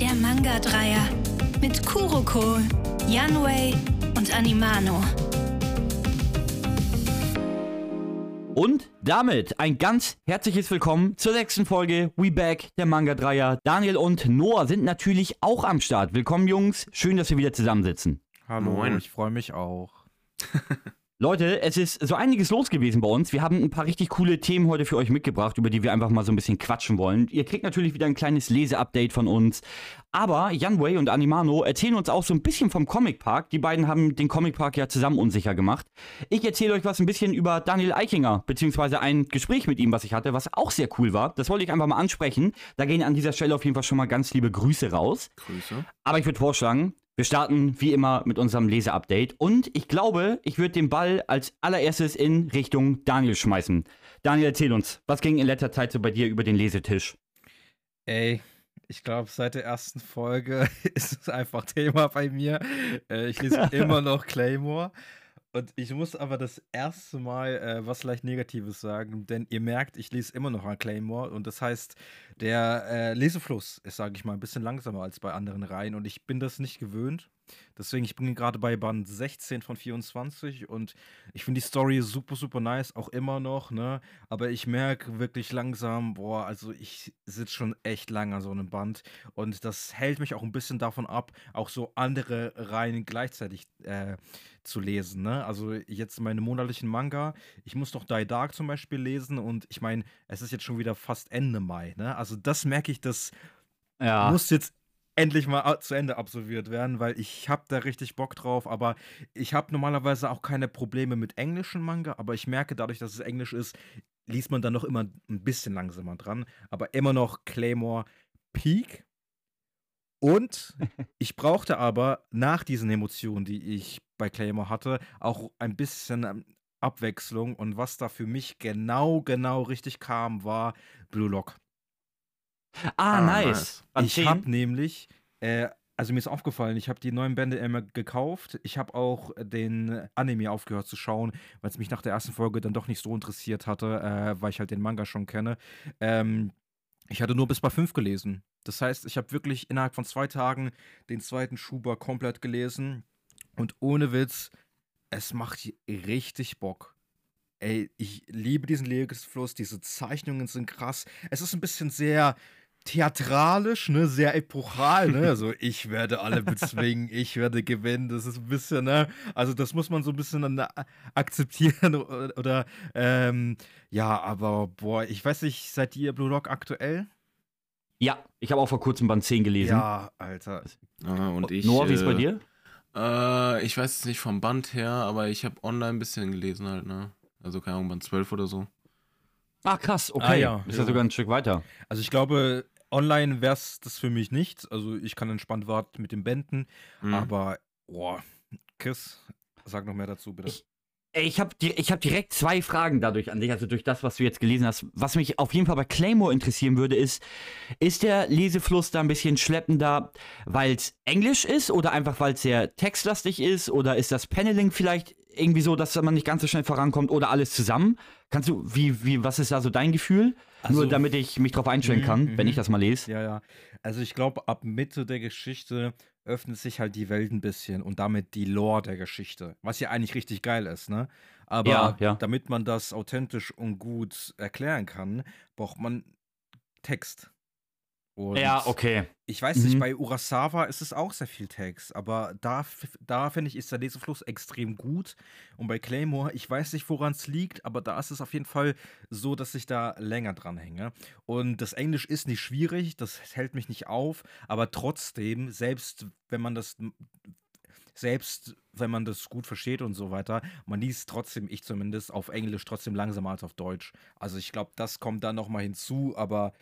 der Manga-Dreier mit Kuroko, Yanwei und Animano. Und damit ein ganz herzliches Willkommen zur sechsten Folge We Back, der Manga-Dreier. Daniel und Noah sind natürlich auch am Start. Willkommen, Jungs. Schön, dass wir wieder zusammensitzen. Hallo, Moin. ich freue mich auch. Leute, es ist so einiges los gewesen bei uns. Wir haben ein paar richtig coole Themen heute für euch mitgebracht, über die wir einfach mal so ein bisschen quatschen wollen. Ihr kriegt natürlich wieder ein kleines Leseupdate von uns. Aber Jan Wei und Animano erzählen uns auch so ein bisschen vom Comic Park. Die beiden haben den Comic Park ja zusammen unsicher gemacht. Ich erzähle euch was ein bisschen über Daniel Eichinger, beziehungsweise ein Gespräch mit ihm, was ich hatte, was auch sehr cool war. Das wollte ich einfach mal ansprechen. Da gehen an dieser Stelle auf jeden Fall schon mal ganz liebe Grüße raus. Grüße. Aber ich würde vorschlagen, wir starten wie immer mit unserem Leseupdate und ich glaube, ich würde den Ball als allererstes in Richtung Daniel schmeißen. Daniel, erzähl uns, was ging in letzter Zeit so bei dir über den Lesetisch? Ey, ich glaube, seit der ersten Folge ist es einfach Thema bei mir. Äh, ich lese immer noch Claymore. Und ich muss aber das erste Mal äh, was leicht Negatives sagen, denn ihr merkt, ich lese immer noch an Claymore und das heißt, der äh, Lesefluss ist, sage ich mal, ein bisschen langsamer als bei anderen Reihen und ich bin das nicht gewöhnt. Deswegen, ich bin gerade bei Band 16 von 24 und ich finde die Story super, super nice, auch immer noch, ne? Aber ich merke wirklich langsam, boah, also ich sitze schon echt lang an so einem Band und das hält mich auch ein bisschen davon ab, auch so andere Reihen gleichzeitig äh, zu lesen, ne? Also jetzt meine monatlichen Manga, ich muss noch Die Dark zum Beispiel lesen und ich meine, es ist jetzt schon wieder fast Ende Mai, ne? Also das merke ich, das ja. muss jetzt endlich mal zu Ende absolviert werden, weil ich habe da richtig Bock drauf, aber ich habe normalerweise auch keine Probleme mit englischen Manga, aber ich merke dadurch, dass es Englisch ist, liest man dann noch immer ein bisschen langsamer dran, aber immer noch Claymore Peak. Und ich brauchte aber nach diesen Emotionen, die ich bei Claymore hatte, auch ein bisschen ähm, Abwechslung und was da für mich genau, genau richtig kam, war Blue Lock. Ah, ah nice. Ich habe nämlich, äh, also mir ist aufgefallen, ich habe die neuen Bände immer gekauft. Ich habe auch den Anime aufgehört zu schauen, weil es mich nach der ersten Folge dann doch nicht so interessiert hatte, äh, weil ich halt den Manga schon kenne. Ähm, ich hatte nur bis bei 5 gelesen. Das heißt, ich habe wirklich innerhalb von zwei Tagen den zweiten Schuber komplett gelesen. Und ohne Witz, es macht richtig Bock. Ey, ich liebe diesen Lebensfluss, diese Zeichnungen sind krass. Es ist ein bisschen sehr theatralisch, ne, sehr epochal, ne? Also ich werde alle bezwingen, ich werde gewinnen. Das ist ein bisschen, ne? Also das muss man so ein bisschen dann akzeptieren oder, oder ähm, ja, aber boah, ich weiß nicht, seid ihr Blue Lock aktuell? Ja, ich habe auch vor kurzem Band 10 gelesen. Ja, Alter. Ah, und ich. Noah, wie ist bei äh, dir? Äh, ich weiß es nicht vom Band her, aber ich habe online ein bisschen gelesen halt, ne? Also keine Ahnung, Band 12 oder so. Ah, krass, okay. Ah, ja. Ist ja sogar ein Stück weiter. Also ich glaube, Online wäre es das für mich nicht. Also ich kann entspannt warten mit den Bänden. Mhm. Aber, boah, Chris, sag noch mehr dazu, bitte. Ich, ich habe ich hab direkt zwei Fragen dadurch an dich, also durch das, was du jetzt gelesen hast. Was mich auf jeden Fall bei Claymore interessieren würde, ist, ist der Lesefluss da ein bisschen schleppender, weil es Englisch ist oder einfach weil es sehr textlastig ist oder ist das Paneling vielleicht irgendwie so, dass man nicht ganz so schnell vorankommt oder alles zusammen? Kannst du, wie, wie, was ist da so dein Gefühl? Also, Nur damit ich mich drauf einstellen kann, mm, wenn ich das mal lese. Ja, ja. Also ich glaube, ab Mitte der Geschichte öffnet sich halt die Welt ein bisschen und damit die Lore der Geschichte. Was ja eigentlich richtig geil ist, ne? Aber ja, ja. damit man das authentisch und gut erklären kann, braucht man Text. Und ja, okay. Ich weiß nicht, mhm. bei Urasawa ist es auch sehr viel Text, aber da, da finde ich, ist der Lesefluss extrem gut. Und bei Claymore, ich weiß nicht, woran es liegt, aber da ist es auf jeden Fall so, dass ich da länger dran hänge. Und das Englisch ist nicht schwierig, das hält mich nicht auf, aber trotzdem, selbst wenn man das selbst wenn man das gut versteht und so weiter, man liest trotzdem, ich zumindest, auf Englisch trotzdem langsamer als auf Deutsch. Also ich glaube, das kommt da nochmal hinzu, aber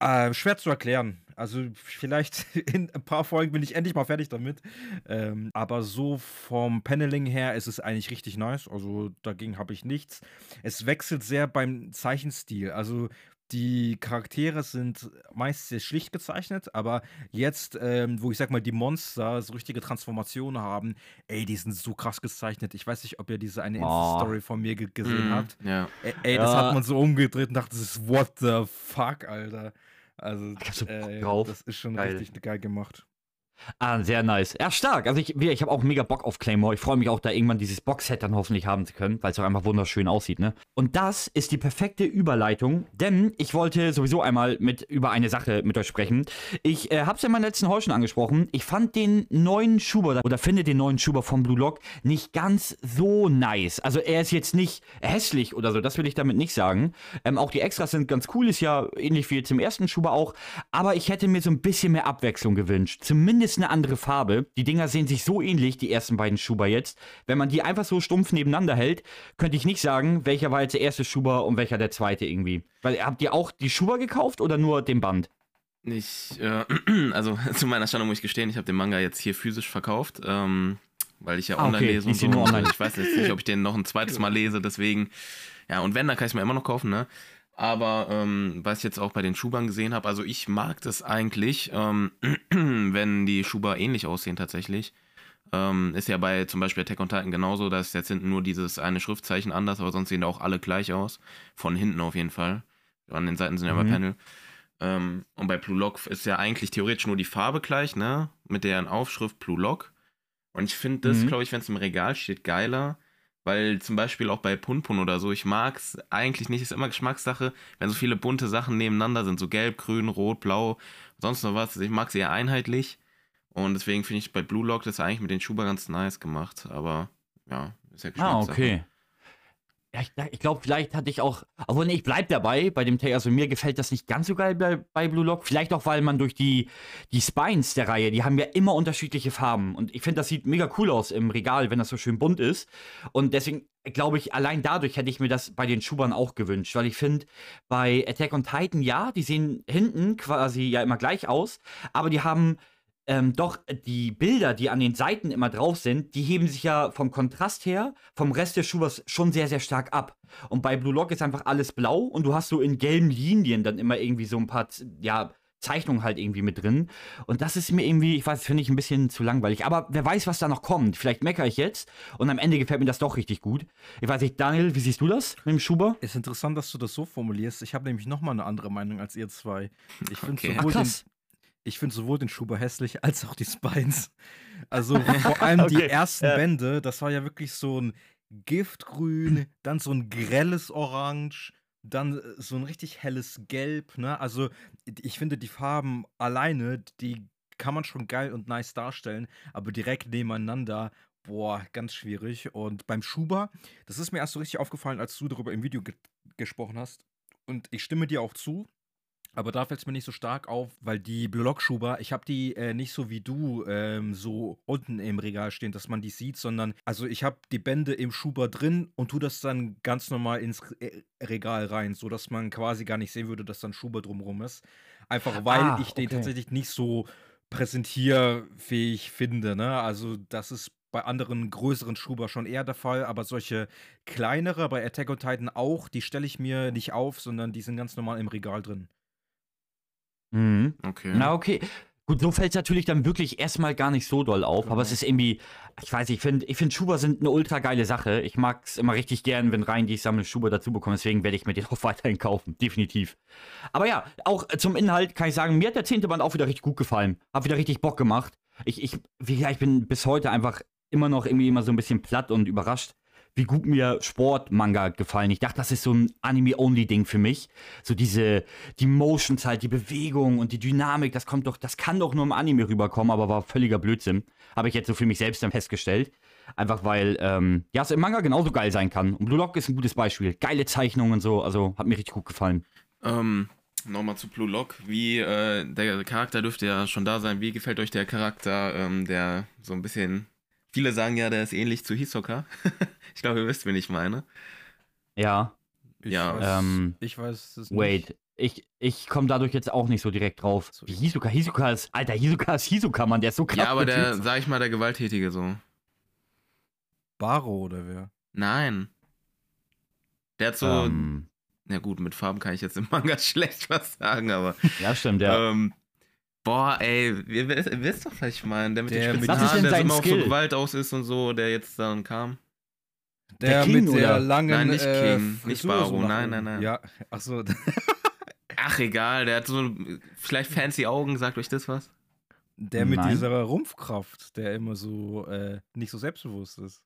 äh, schwer zu erklären. Also vielleicht in ein paar Folgen bin ich endlich mal fertig damit. Ähm, aber so vom Paneling her ist es eigentlich richtig nice. Also dagegen habe ich nichts. Es wechselt sehr beim Zeichenstil. Also die Charaktere sind meist sehr schlicht gezeichnet, aber jetzt, ähm, wo ich sag mal, die Monster so richtige Transformationen haben, ey, die sind so krass gezeichnet. Ich weiß nicht, ob ihr diese eine oh. Insta-Story von mir gesehen mm, habt. Ja. Ey, ey ja. das hat man so umgedreht und dachte, das ist what the fuck, Alter. Also, äh, das ist schon Geil. richtig geil gemacht. Ah, sehr nice. Ja, stark. Also ich, ich habe auch mega Bock auf Claymore. Ich freue mich auch, da irgendwann dieses Boxset dann hoffentlich haben zu können, weil es auch einfach wunderschön aussieht, ne? Und das ist die perfekte Überleitung, denn ich wollte sowieso einmal mit über eine Sache mit euch sprechen. Ich äh, habe es ja in meinem letzten Haul schon angesprochen. Ich fand den neuen Schuber oder finde den neuen Schuber vom Blue Lock nicht ganz so nice. Also er ist jetzt nicht hässlich oder so, das will ich damit nicht sagen. Ähm, auch die Extras sind ganz cool, ist ja ähnlich wie zum ersten Schuber auch. Aber ich hätte mir so ein bisschen mehr Abwechslung gewünscht. Zumindest eine andere Farbe. Die Dinger sehen sich so ähnlich, die ersten beiden Schuber jetzt. Wenn man die einfach so stumpf nebeneinander hält, könnte ich nicht sagen, welcher war jetzt der erste Schuber und welcher der zweite irgendwie. Weil habt ihr auch die Schuber gekauft oder nur den Band? Ich, äh, also zu meiner Stellung muss ich gestehen, ich habe den Manga jetzt hier physisch verkauft, ähm, weil ich ja Ah, online okay, lese und liest so. online. Ich weiß jetzt nicht, ob ich den noch ein zweites Mal lese, deswegen. Ja, und wenn, dann kann ich es mir immer noch kaufen, ne? Aber ähm, was ich jetzt auch bei den Schubern gesehen habe, also ich mag das eigentlich, ähm, wenn die Schuber ähnlich aussehen tatsächlich. Ähm, ist ja bei zum Beispiel Attack on Titan genauso, dass jetzt hinten nur dieses eine Schriftzeichen anders, aber sonst sehen da auch alle gleich aus. Von hinten auf jeden Fall. An den Seiten sind ja Mhm. immer Panel. Ähm, und bei Blue Lock ist ja eigentlich theoretisch nur die Farbe gleich, ne? Mit deren Aufschrift Blue Lock. Und ich finde das, Mhm. glaube ich, wenn es im Regal steht, geiler. Weil zum Beispiel auch bei Punpun oder so, ich mag es eigentlich nicht, ist immer Geschmackssache, wenn so viele bunte Sachen nebeneinander sind, so gelb, grün, rot, blau, sonst noch was. Ich mag sie eher einheitlich. Und deswegen finde ich bei Blue Lock das eigentlich mit den Schuber ganz nice gemacht. Aber ja, ist ja Ah, Geschmackssache. okay. Ja, ich, ich glaube, vielleicht hatte ich auch, obwohl nee, ich bleib dabei bei dem Take, also mir gefällt das nicht ganz so geil bei, bei Blue Lock. Vielleicht auch, weil man durch die, die Spines der Reihe, die haben ja immer unterschiedliche Farben. Und ich finde, das sieht mega cool aus im Regal, wenn das so schön bunt ist. Und deswegen glaube ich, allein dadurch hätte ich mir das bei den Schubern auch gewünscht. Weil ich finde, bei Attack on Titan, ja, die sehen hinten quasi ja immer gleich aus, aber die haben ähm, doch die Bilder, die an den Seiten immer drauf sind, die heben sich ja vom Kontrast her vom Rest des Schubers schon sehr, sehr stark ab. Und bei Blue Lock ist einfach alles blau und du hast so in gelben Linien dann immer irgendwie so ein paar, ja, Zeichnungen halt irgendwie mit drin. Und das ist mir irgendwie, ich weiß, finde ich ein bisschen zu langweilig. Aber wer weiß, was da noch kommt. Vielleicht meckere ich jetzt und am Ende gefällt mir das doch richtig gut. Ich weiß nicht, Daniel, wie siehst du das mit dem Schuber? Ist interessant, dass du das so formulierst. Ich habe nämlich nochmal eine andere Meinung als ihr zwei. Ich finde Okay. Sowohl, krass. Ich find sowohl den Schuber hässlich als auch die Spines. Also vor allem die Okay, ersten ja. Bände, das war ja wirklich so ein Giftgrün, dann so ein grelles Orange, dann äh, so ein richtig helles Gelb. Ne? Also ich finde die Farben alleine, die kann man schon geil und nice darstellen, aber direkt nebeneinander, boah, ganz schwierig. Und beim Schuber, das ist mir erst so richtig aufgefallen, als du darüber im Video ge gesprochen hast. Und ich stimme dir auch zu. Aber da fällt es mir nicht so stark auf, weil die Blockschuber, ich habe die äh, nicht so wie du ähm, so unten im Regal stehen, dass man die sieht, sondern also ich habe die Bände im Schuber drin und tu das dann ganz normal ins Re Regal rein, sodass man quasi gar nicht sehen würde, dass dann Schuber drumrum ist. Einfach weil Ah, ich den okay. tatsächlich nicht so präsentierfähig finde. Ne? Also das ist bei anderen größeren Schuber schon eher der Fall, aber solche kleinere, bei Attack on Titan auch, die stelle ich mir nicht auf, sondern die sind ganz normal im Regal drin. Mhm. Okay. Na, okay. Gut, so fällt es natürlich dann wirklich erstmal gar nicht so doll auf, aber es Genau. ist irgendwie, ich weiß, ich finde, ich finde Schuber sind eine ultra geile Sache. Ich mag es immer richtig gern, wenn rein die ich sammle Schuber dazu bekommen, deswegen werde ich mir den auch weiterhin kaufen, definitiv. Aber ja, auch äh, zum Inhalt kann ich sagen, mir hat der zehnte Band auch wieder richtig gut gefallen. Hab wieder richtig Bock gemacht. Ich, ich, wie gesagt, ich bin bis heute einfach immer noch irgendwie immer so ein bisschen platt und überrascht, wie gut mir Sportmanga gefallen. Ich dachte, das ist so ein Anime-Only-Ding für mich. So diese, die Motions halt, die Bewegung und die Dynamik, das kommt doch, das kann doch nur im Anime rüberkommen, aber war völliger Blödsinn. Habe ich jetzt so für mich selbst dann festgestellt. Einfach weil, ähm, ja, es im Manga genauso geil sein kann. Und Blue Lock ist ein gutes Beispiel. Geile Zeichnungen und so, also hat mir richtig gut gefallen. Ähm, nochmal zu Blue Lock. Wie, äh, der Charakter dürfte ja schon da sein. Wie gefällt euch der Charakter, ähm, der so ein bisschen. Viele sagen ja, der ist ähnlich zu Hisoka. ich glaube, ihr wisst, wen ich meine. Ja, Ich Ja, weiß, ähm, ich weiß es nicht. wait. Ich, ich komme dadurch jetzt auch nicht so direkt drauf. So. Wie Hisoka? Hisoka ist, Alter, Hisoka ist Hisoka, Mann, der ist so krass. Ja, aber der, betitelt. sag ich mal, der Gewalttätige so. Baro oder wer? Nein. Der hat so. Ähm, Na gut, mit Farben kann ich jetzt im Manga schlecht was sagen, aber. ja, stimmt, ja. Ähm, boah, ey, ihr wisst, doch, was ich meine. Der mit Der den mit- spitzen Haaren, der immer auf so? Gewalt aus ist und so, der jetzt dann kam. Der Der, King, mit der oder? langen Nein, nicht äh, King, nicht Frisur so Baro, nach nein, nein, nein. Ja, achso. Ach, egal, der hat so vielleicht fancy Augen, sagt euch das was? Der mit Nein. dieser Rumpfkraft, der immer so äh, nicht so selbstbewusst ist.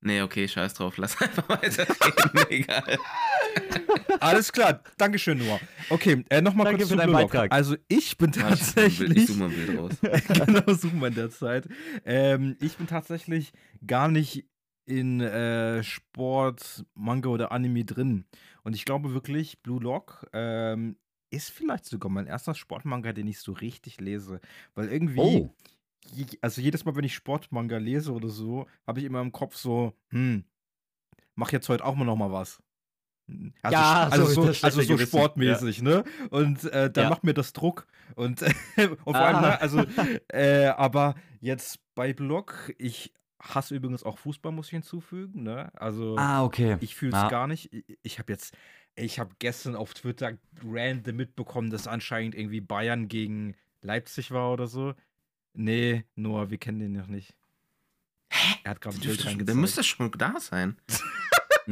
Nee, okay, scheiß drauf, lass einfach weiterreden, egal. Alles klar, Dankeschön, Noah. Okay, äh, nochmal Danke kurz für zu deinen Blue Lock. Beitrag. Also ich bin tatsächlich... Ich suche mal ein Bild raus. genau, suchen wir in der Zeit. Ähm, ich bin tatsächlich gar nicht in äh, Sport, Manga oder Anime drin. Und ich glaube wirklich, Blue Lock ähm, ist vielleicht sogar mein erster Sportmanga, den ich so richtig lese. Weil irgendwie, Oh. also jedes Mal, wenn ich Sportmanga lese oder so, habe ich immer im Kopf so, hm, mach jetzt heute auch mal noch mal was. Also, Ja, also so so, also so sportmäßig, ne? Und äh, dann Ja. macht mir das Druck. Und, und vor allem, Ah. ne, also, äh, aber jetzt bei Blog, ich hasse übrigens auch Fußball, muss ich hinzufügen, ne? Also, Ah, okay. ich fühle es Ja. gar nicht. Ich, ich habe jetzt, ich habe gestern auf Twitter random mitbekommen, dass anscheinend irgendwie Bayern gegen Leipzig war oder so. Nee, Noah, wir kennen den noch nicht. Er hat gerade ein Bild Der reingezeigt. müsste schon da sein.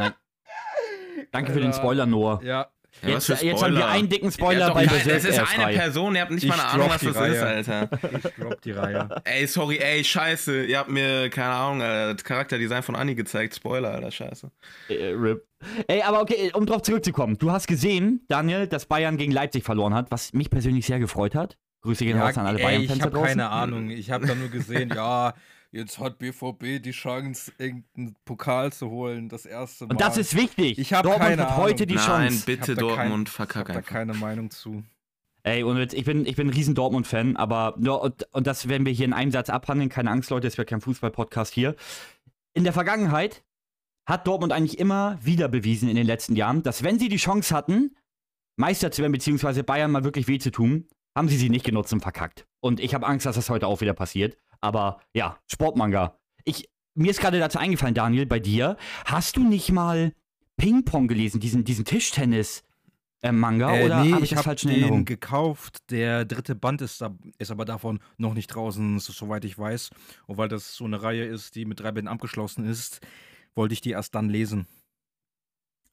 Danke für den Alter. Spoiler, Noah. Ja, Ja, Jetzt, jetzt haben wir einen dicken Spoiler bei Berserk Das ist äh, eine frei. Person, ihr habt nicht Ich mal eine Ahnung, was das Reihe. ist, Alter. ich drop die Reihe. Ey, sorry, ey, scheiße. Ihr habt mir, keine Ahnung, äh, das Charakterdesign von Anni gezeigt. Spoiler, Alter, scheiße. Äh, RIP. Ey, aber okay, um drauf zurückzukommen. Du hast gesehen, Daniel, dass Bayern gegen Leipzig verloren hat, was mich persönlich sehr gefreut hat. Grüße gehen raus an alle Bayern-Fans ich habe keine Ahnung. Ich habe da nur gesehen, ja, jetzt hat BVB die Chance, irgendeinen Pokal zu holen, das erste Mal. Und das ist wichtig. Ich hab Dortmund keine hat heute Ahnung. die Nein, Chance. Ich hab bitte Dortmund, kein- Ich verkack habe da keine Meinung zu. Ey, und jetzt, ich bin, ich bin ein riesen Dortmund-Fan, aber ja, und, und das werden wir hier in einem Satz abhandeln. Keine Angst, Leute, es wird kein Fußball-Podcast hier. In der Vergangenheit hat Dortmund eigentlich immer wieder bewiesen in den letzten Jahren, dass wenn sie die Chance hatten, Meister zu werden, beziehungsweise Bayern mal wirklich weh zu tun, haben sie sie nicht genutzt und verkackt. Und ich habe Angst, dass das heute auch wieder passiert. Aber ja, Sportmanga. Ich, mir ist gerade dazu eingefallen, Daniel, bei dir. Hast du nicht mal Ping-Pong gelesen, diesen, diesen Tischtennis-Manga? Äh, oder nee, habe ich ich das habe falsch den Erinnerung? gekauft. Der dritte Band ist, da, ist aber davon noch nicht draußen, so- soweit ich weiß. Und weil das so eine Reihe ist, die mit drei Bänden abgeschlossen ist, wollte ich die erst dann lesen.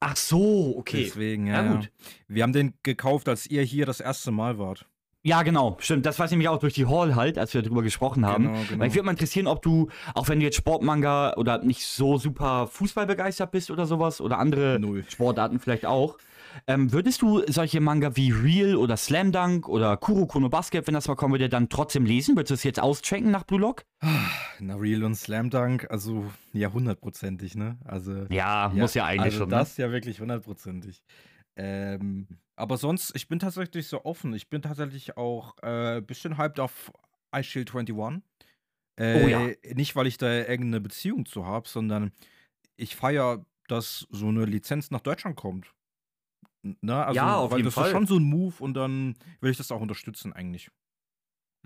Ach so, okay. Deswegen, Ja, ja. gut. Wir haben den gekauft, als ihr hier das erste Mal wart. Ja, genau, stimmt. Das weiß nämlich auch durch die Hall halt, als wir darüber gesprochen haben. Genau, genau. Weil ich würde mal interessieren, ob du, auch wenn du jetzt Sportmanga oder nicht so super Fußball begeistert bist oder sowas oder andere Null. Sportarten vielleicht auch, ähm, würdest du solche Manga wie Real oder Slam Dunk oder Kuroko no Basket, wenn das mal kommen würde, dann trotzdem lesen? Würdest du es jetzt auschecken nach Blue Lock? Na, Real und Slam Dunk, also ja, hundertprozentig, ne? Also. Ja, muss ja eigentlich also schon. Das ja wirklich hundertprozentig. Ähm, aber sonst, ich bin tatsächlich so offen. Ich bin tatsächlich auch ein äh, bisschen hyped auf Ice Shield 21. Äh, Oh ja. Nicht, weil ich da irgendeine Beziehung zu habe, sondern ich feiere, dass so eine Lizenz nach Deutschland kommt. N- Ne? Also, Ja, auf weil jeden das Fall. ist schon so ein Move und dann will ich das auch unterstützen eigentlich.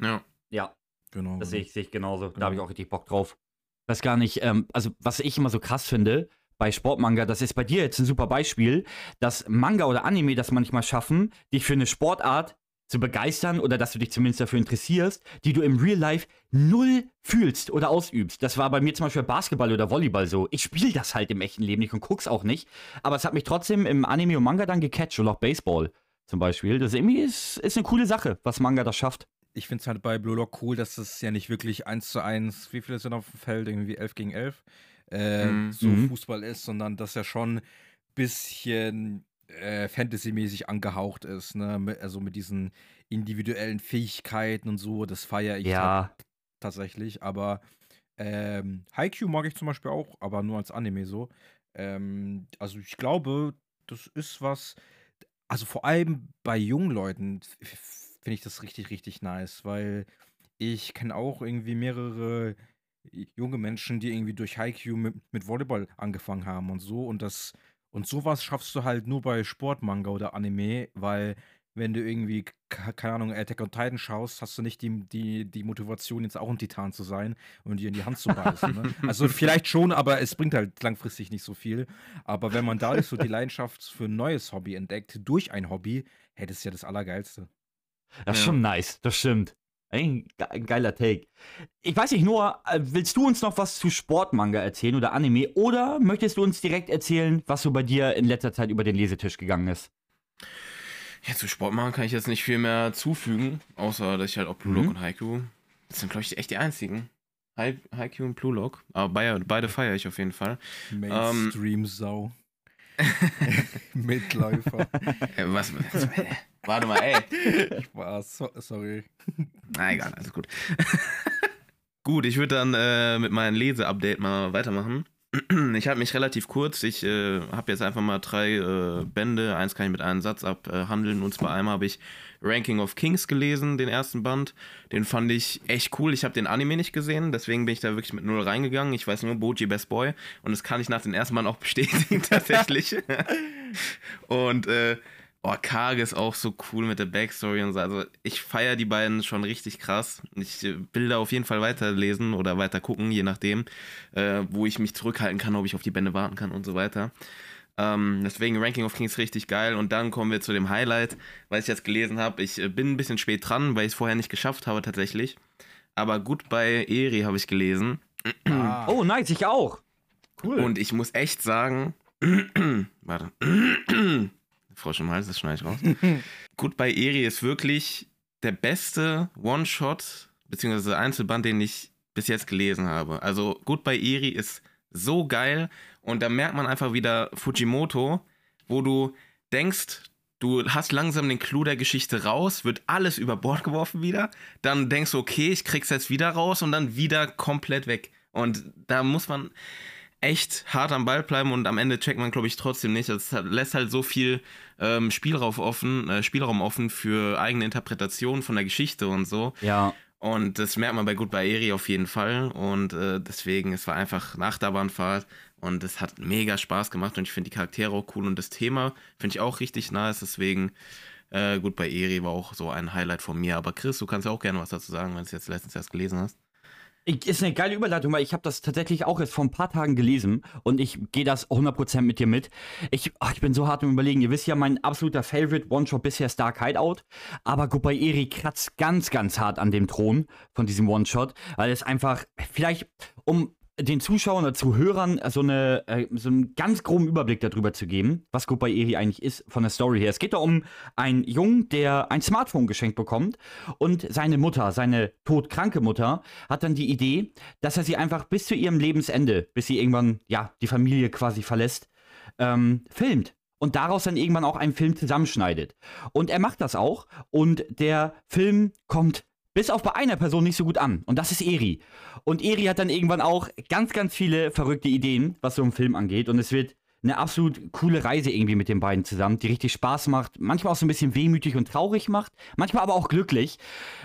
Ja. Ja, Genau. Das sehe ich, sehe ich genauso. Da Genau. habe ich auch richtig Bock drauf. Weiß gar nicht, ähm, also was ich immer so krass finde bei Sportmanga, das ist bei dir jetzt ein super Beispiel, dass Manga oder Anime das manchmal schaffen, dich für eine Sportart zu begeistern oder dass du dich zumindest dafür interessierst, die du im Real Life null fühlst oder ausübst. Das war bei mir zum Beispiel Basketball oder Volleyball so. Ich spiele das halt im echten Leben nicht und guck's auch nicht. Aber es hat mich trotzdem im Anime und Manga dann gecatcht oder auch Baseball zum Beispiel. Das ist irgendwie ist, ist eine coole Sache, was Manga da schafft. ich finde es halt bei Blue Lock cool, dass es ja nicht wirklich eins zu eins, wie viele sind auf dem Feld, irgendwie 11 gegen 11, äh, Mhm. so Mhm. Fußball ist, sondern dass er schon ein bisschen äh, Fantasy-mäßig angehaucht ist, ne? Also mit diesen individuellen Fähigkeiten und so, das feiere ich Ja, tatsächlich, aber ähm, Haikyuu mag ich zum Beispiel auch, aber nur als Anime so. Ähm, also ich glaube, das ist was, also vor allem bei jungen Leuten finde ich das richtig, richtig nice, weil ich kenne auch irgendwie mehrere junge Menschen, die irgendwie durch Haikyuu mit, mit Volleyball angefangen haben und so und das und sowas schaffst du halt nur bei Sportmanga oder Anime, weil wenn du irgendwie, ke- keine Ahnung, Attack on Titan schaust, hast du nicht die, die, die Motivation, jetzt auch ein Titan zu sein und dir in die Hand zu beißen. Ne? Also vielleicht schon, aber es bringt halt langfristig nicht so viel. Aber wenn man dadurch so die Leidenschaft für ein neues Hobby entdeckt, durch ein Hobby, hey, das ist ja das Allergeilste. Das ist Ja. schon nice, das stimmt. Ein, ge- ein geiler Take. Ich weiß nicht, Noah, äh, willst du uns noch was zu Sportmanga erzählen oder Anime? Oder möchtest du uns direkt erzählen, was so bei dir in letzter Zeit über den Lesetisch gegangen ist? Ja, zu Sport machen kann ich jetzt nicht viel mehr zufügen, außer dass ich halt auch Blue Lock Mhm. und Haiku. Das sind, glaube ich, echt die einzigen. Hai- Haiku und Blue Lock. Aber beide, beide feiere ich auf jeden Fall. Mainstream-Sau. Mitläufer. Äh, was, was, warte mal, ey. Spaß, so, sorry. Na egal, alles gut. gut, ich würde dann äh, mit meinem Lese-Update mal weitermachen. Ich halte mich relativ kurz. Ich äh, habe jetzt einfach mal drei äh, Bände. Eins kann ich mit einem Satz abhandeln. Und zwar einmal habe ich Ranking of Kings gelesen, den ersten Band. Den fand ich echt cool. Ich habe den Anime nicht gesehen, deswegen bin ich da wirklich mit null reingegangen. Ich weiß nur Boji Best Boy. Und das kann ich nach dem ersten Band auch bestätigen, tatsächlich. und äh, Oh, Karg ist auch so cool mit der Backstory und so. Also ich feiere die beiden schon richtig krass. Ich äh, will da auf jeden Fall weiterlesen oder weiter gucken, je nachdem, äh, wo ich mich zurückhalten kann, ob ich auf die Bände warten kann und so weiter. Ähm, deswegen Ranking of Kings richtig geil. Und dann kommen wir zu dem Highlight, was ich jetzt gelesen habe. Ich äh, bin ein bisschen spät dran, weil ich es vorher nicht geschafft habe tatsächlich. Aber gut bei Eri habe ich gelesen. Ah, Oh, nice, ich auch. Cool. Und ich muss echt sagen, warte. Frosch im Hals, das schneide ich raus. Bei Eri ist wirklich der beste One-Shot bzw. Einzelband, den ich bis jetzt gelesen habe. Also bei Eri ist so geil und da merkt man einfach wieder Fujimoto, wo du denkst, du hast langsam den Clou der Geschichte raus, wird alles über Bord geworfen wieder, dann denkst du, okay, ich krieg's jetzt wieder raus und dann wieder komplett weg. Und da muss man echt hart am Ball bleiben und am Ende checkt man, glaube ich, trotzdem nicht. Hat- lässt halt so viel ähm, Spielraum offen, äh, Spielraum offen für eigene Interpretation von der Geschichte und so. ja. Und das merkt man bei Goodbye Eri auf jeden Fall. Und äh, deswegen, es war einfach eine Achterbahnfahrt und es hat mega Spaß gemacht und ich finde die Charaktere auch cool und das Thema finde ich auch richtig nice. Deswegen, äh, Goodbye Eri war auch so ein Highlight von mir. Aber Chris, du kannst ja auch gerne was dazu sagen, wenn du es jetzt letztens erst gelesen hast. Ist eine geile Überleitung, weil ich habe das tatsächlich auch erst vor ein paar Tagen gelesen und ich gehe das 100% mit dir mit. Ich, ach, ich bin so hart im Überlegen. Ihr wisst ja, mein absoluter Favorite One-Shot bisher ist Dark Hideout. Aber Goodbye Eri kratzt ganz, ganz hart an dem Thron von diesem One-Shot, weil es einfach vielleicht, um den Zuschauern oder Zuhörern so, eine, äh, so einen ganz groben Überblick darüber zu geben, was Goodbye Eri eigentlich ist von der Story her. Es geht da um einen Jungen, der ein Smartphone geschenkt bekommt und seine Mutter, seine todkranke Mutter, hat dann die Idee, dass er sie einfach bis zu ihrem Lebensende, bis sie irgendwann, ja, die Familie quasi verlässt, ähm, filmt. Und daraus dann irgendwann auch einen Film zusammenschneidet. Und er macht das auch. Und der Film kommt bis auf bei einer Person nicht so gut an. Und das ist Eri. Und Eri hat dann irgendwann auch ganz, ganz viele verrückte Ideen, was so einen Film angeht. Und es wird eine absolut coole Reise irgendwie mit den beiden zusammen, die richtig Spaß macht. Manchmal auch so ein bisschen wehmütig und traurig macht. Manchmal aber auch glücklich.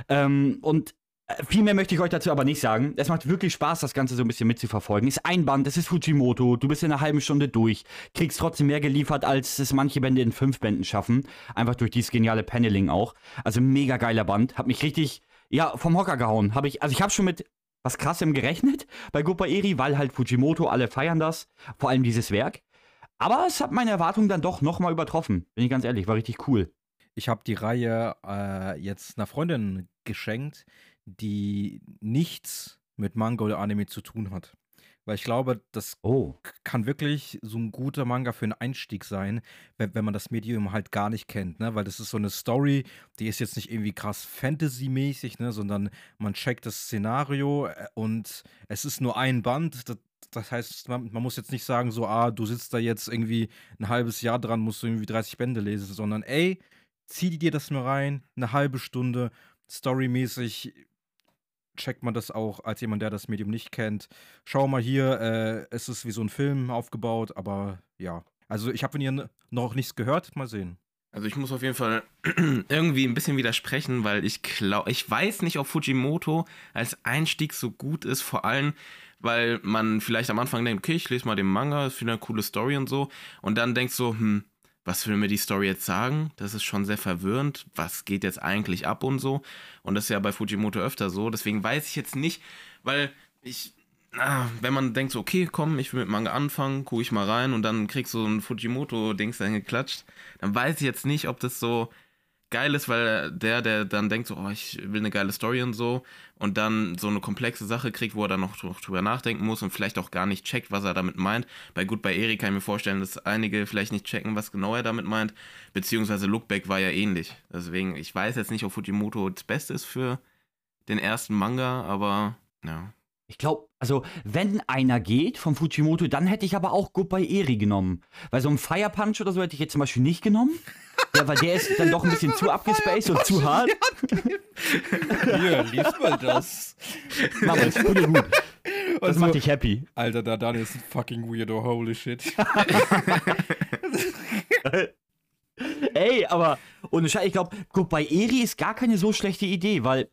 Ähm, und äh, viel mehr möchte ich euch dazu aber nicht sagen. Es macht wirklich Spaß, das Ganze so ein bisschen mitzuverfolgen. Ist ein Band, es ist Fujimoto, du bist in einer halben Stunde durch, kriegst trotzdem mehr geliefert, als es manche Bände in fünf Bänden schaffen. Einfach durch dieses geniale Paneling auch. Also mega geiler Band. Hat mich richtig, ja, vom Hocker gehauen. Hab ich, also ich habe schon mit was krassem gerechnet bei Goppa Eri, weil halt Fujimoto, alle feiern das. Vor allem dieses Werk. Aber es hat meine Erwartungen dann doch nochmal übertroffen. Bin ich ganz ehrlich, war richtig cool. Ich habe die Reihe äh, jetzt einer Freundin geschenkt, die nichts mit Manga oder Anime zu tun hat. Weil ich glaube, das Oh. kann wirklich so ein guter Manga für einen Einstieg sein, wenn, wenn man das Medium halt gar nicht kennt, ne? Weil das ist so eine Story, die ist jetzt nicht irgendwie krass Fantasy-mäßig, ne? Sondern man checkt das Szenario äh, und es ist nur ein Band. Das, das heißt, man, man muss jetzt nicht sagen, so, ah, du sitzt da jetzt irgendwie ein halbes Jahr dran, musst du irgendwie 30 Bände lesen, sondern ey, zieh dir das nur rein, eine halbe Stunde, storymäßig checkt man das auch als jemand, der das Medium nicht kennt. Schau mal hier, äh, es ist wie so ein Film aufgebaut, aber ja. Also ich habe von ihr noch nichts gehört, mal sehen. Also ich muss auf jeden Fall irgendwie ein bisschen widersprechen, weil ich glaube, ich weiß nicht, ob Fujimoto als Einstieg so gut ist, vor allem, weil man vielleicht am Anfang denkt, okay, ich lese mal den Manga, ist wieder eine coole Story und so, und dann denkt so, hm, was will mir die Story jetzt sagen? Das ist schon sehr verwirrend. Was geht jetzt eigentlich ab und so? Und das ist ja bei Fujimoto öfter so. Deswegen weiß ich jetzt nicht, weil ich, ah, wenn man denkt so, okay, komm, ich will mit Manga anfangen, gucke ich mal rein und dann kriegst du so ein Fujimoto-Dings dann geklatscht, dann weiß ich jetzt nicht, ob das so geil ist, weil der, der dann denkt so, oh, ich will eine geile Story und so und dann so eine komplexe Sache kriegt, wo er dann noch drüber nachdenken muss und vielleicht auch gar nicht checkt, was er damit meint. Bei gut, bei Erik kann ich mir vorstellen, dass einige vielleicht nicht checken, was genau er damit meint, beziehungsweise Lookback war ja ähnlich. Deswegen, ich weiß jetzt nicht, ob Fujimoto das Beste ist für den ersten Manga, aber ja. Ich glaube, also wenn einer geht vom Fujimoto, dann hätte ich aber auch Goodbye Eri genommen. Weil so ein Fire Punch oder so hätte ich jetzt zum Beispiel nicht genommen. Ja, weil der ist dann doch ein bisschen zu abgespaced und zu hart. Hier, lies mal das. Mach mal, ist cool gut. Das Und macht dich happy. Alter, der Daniel ist ein fucking weirdo, holy shit. Ey, aber ohne Scheiß, ich glaube, Goodbye Eri ist gar keine so schlechte Idee, weil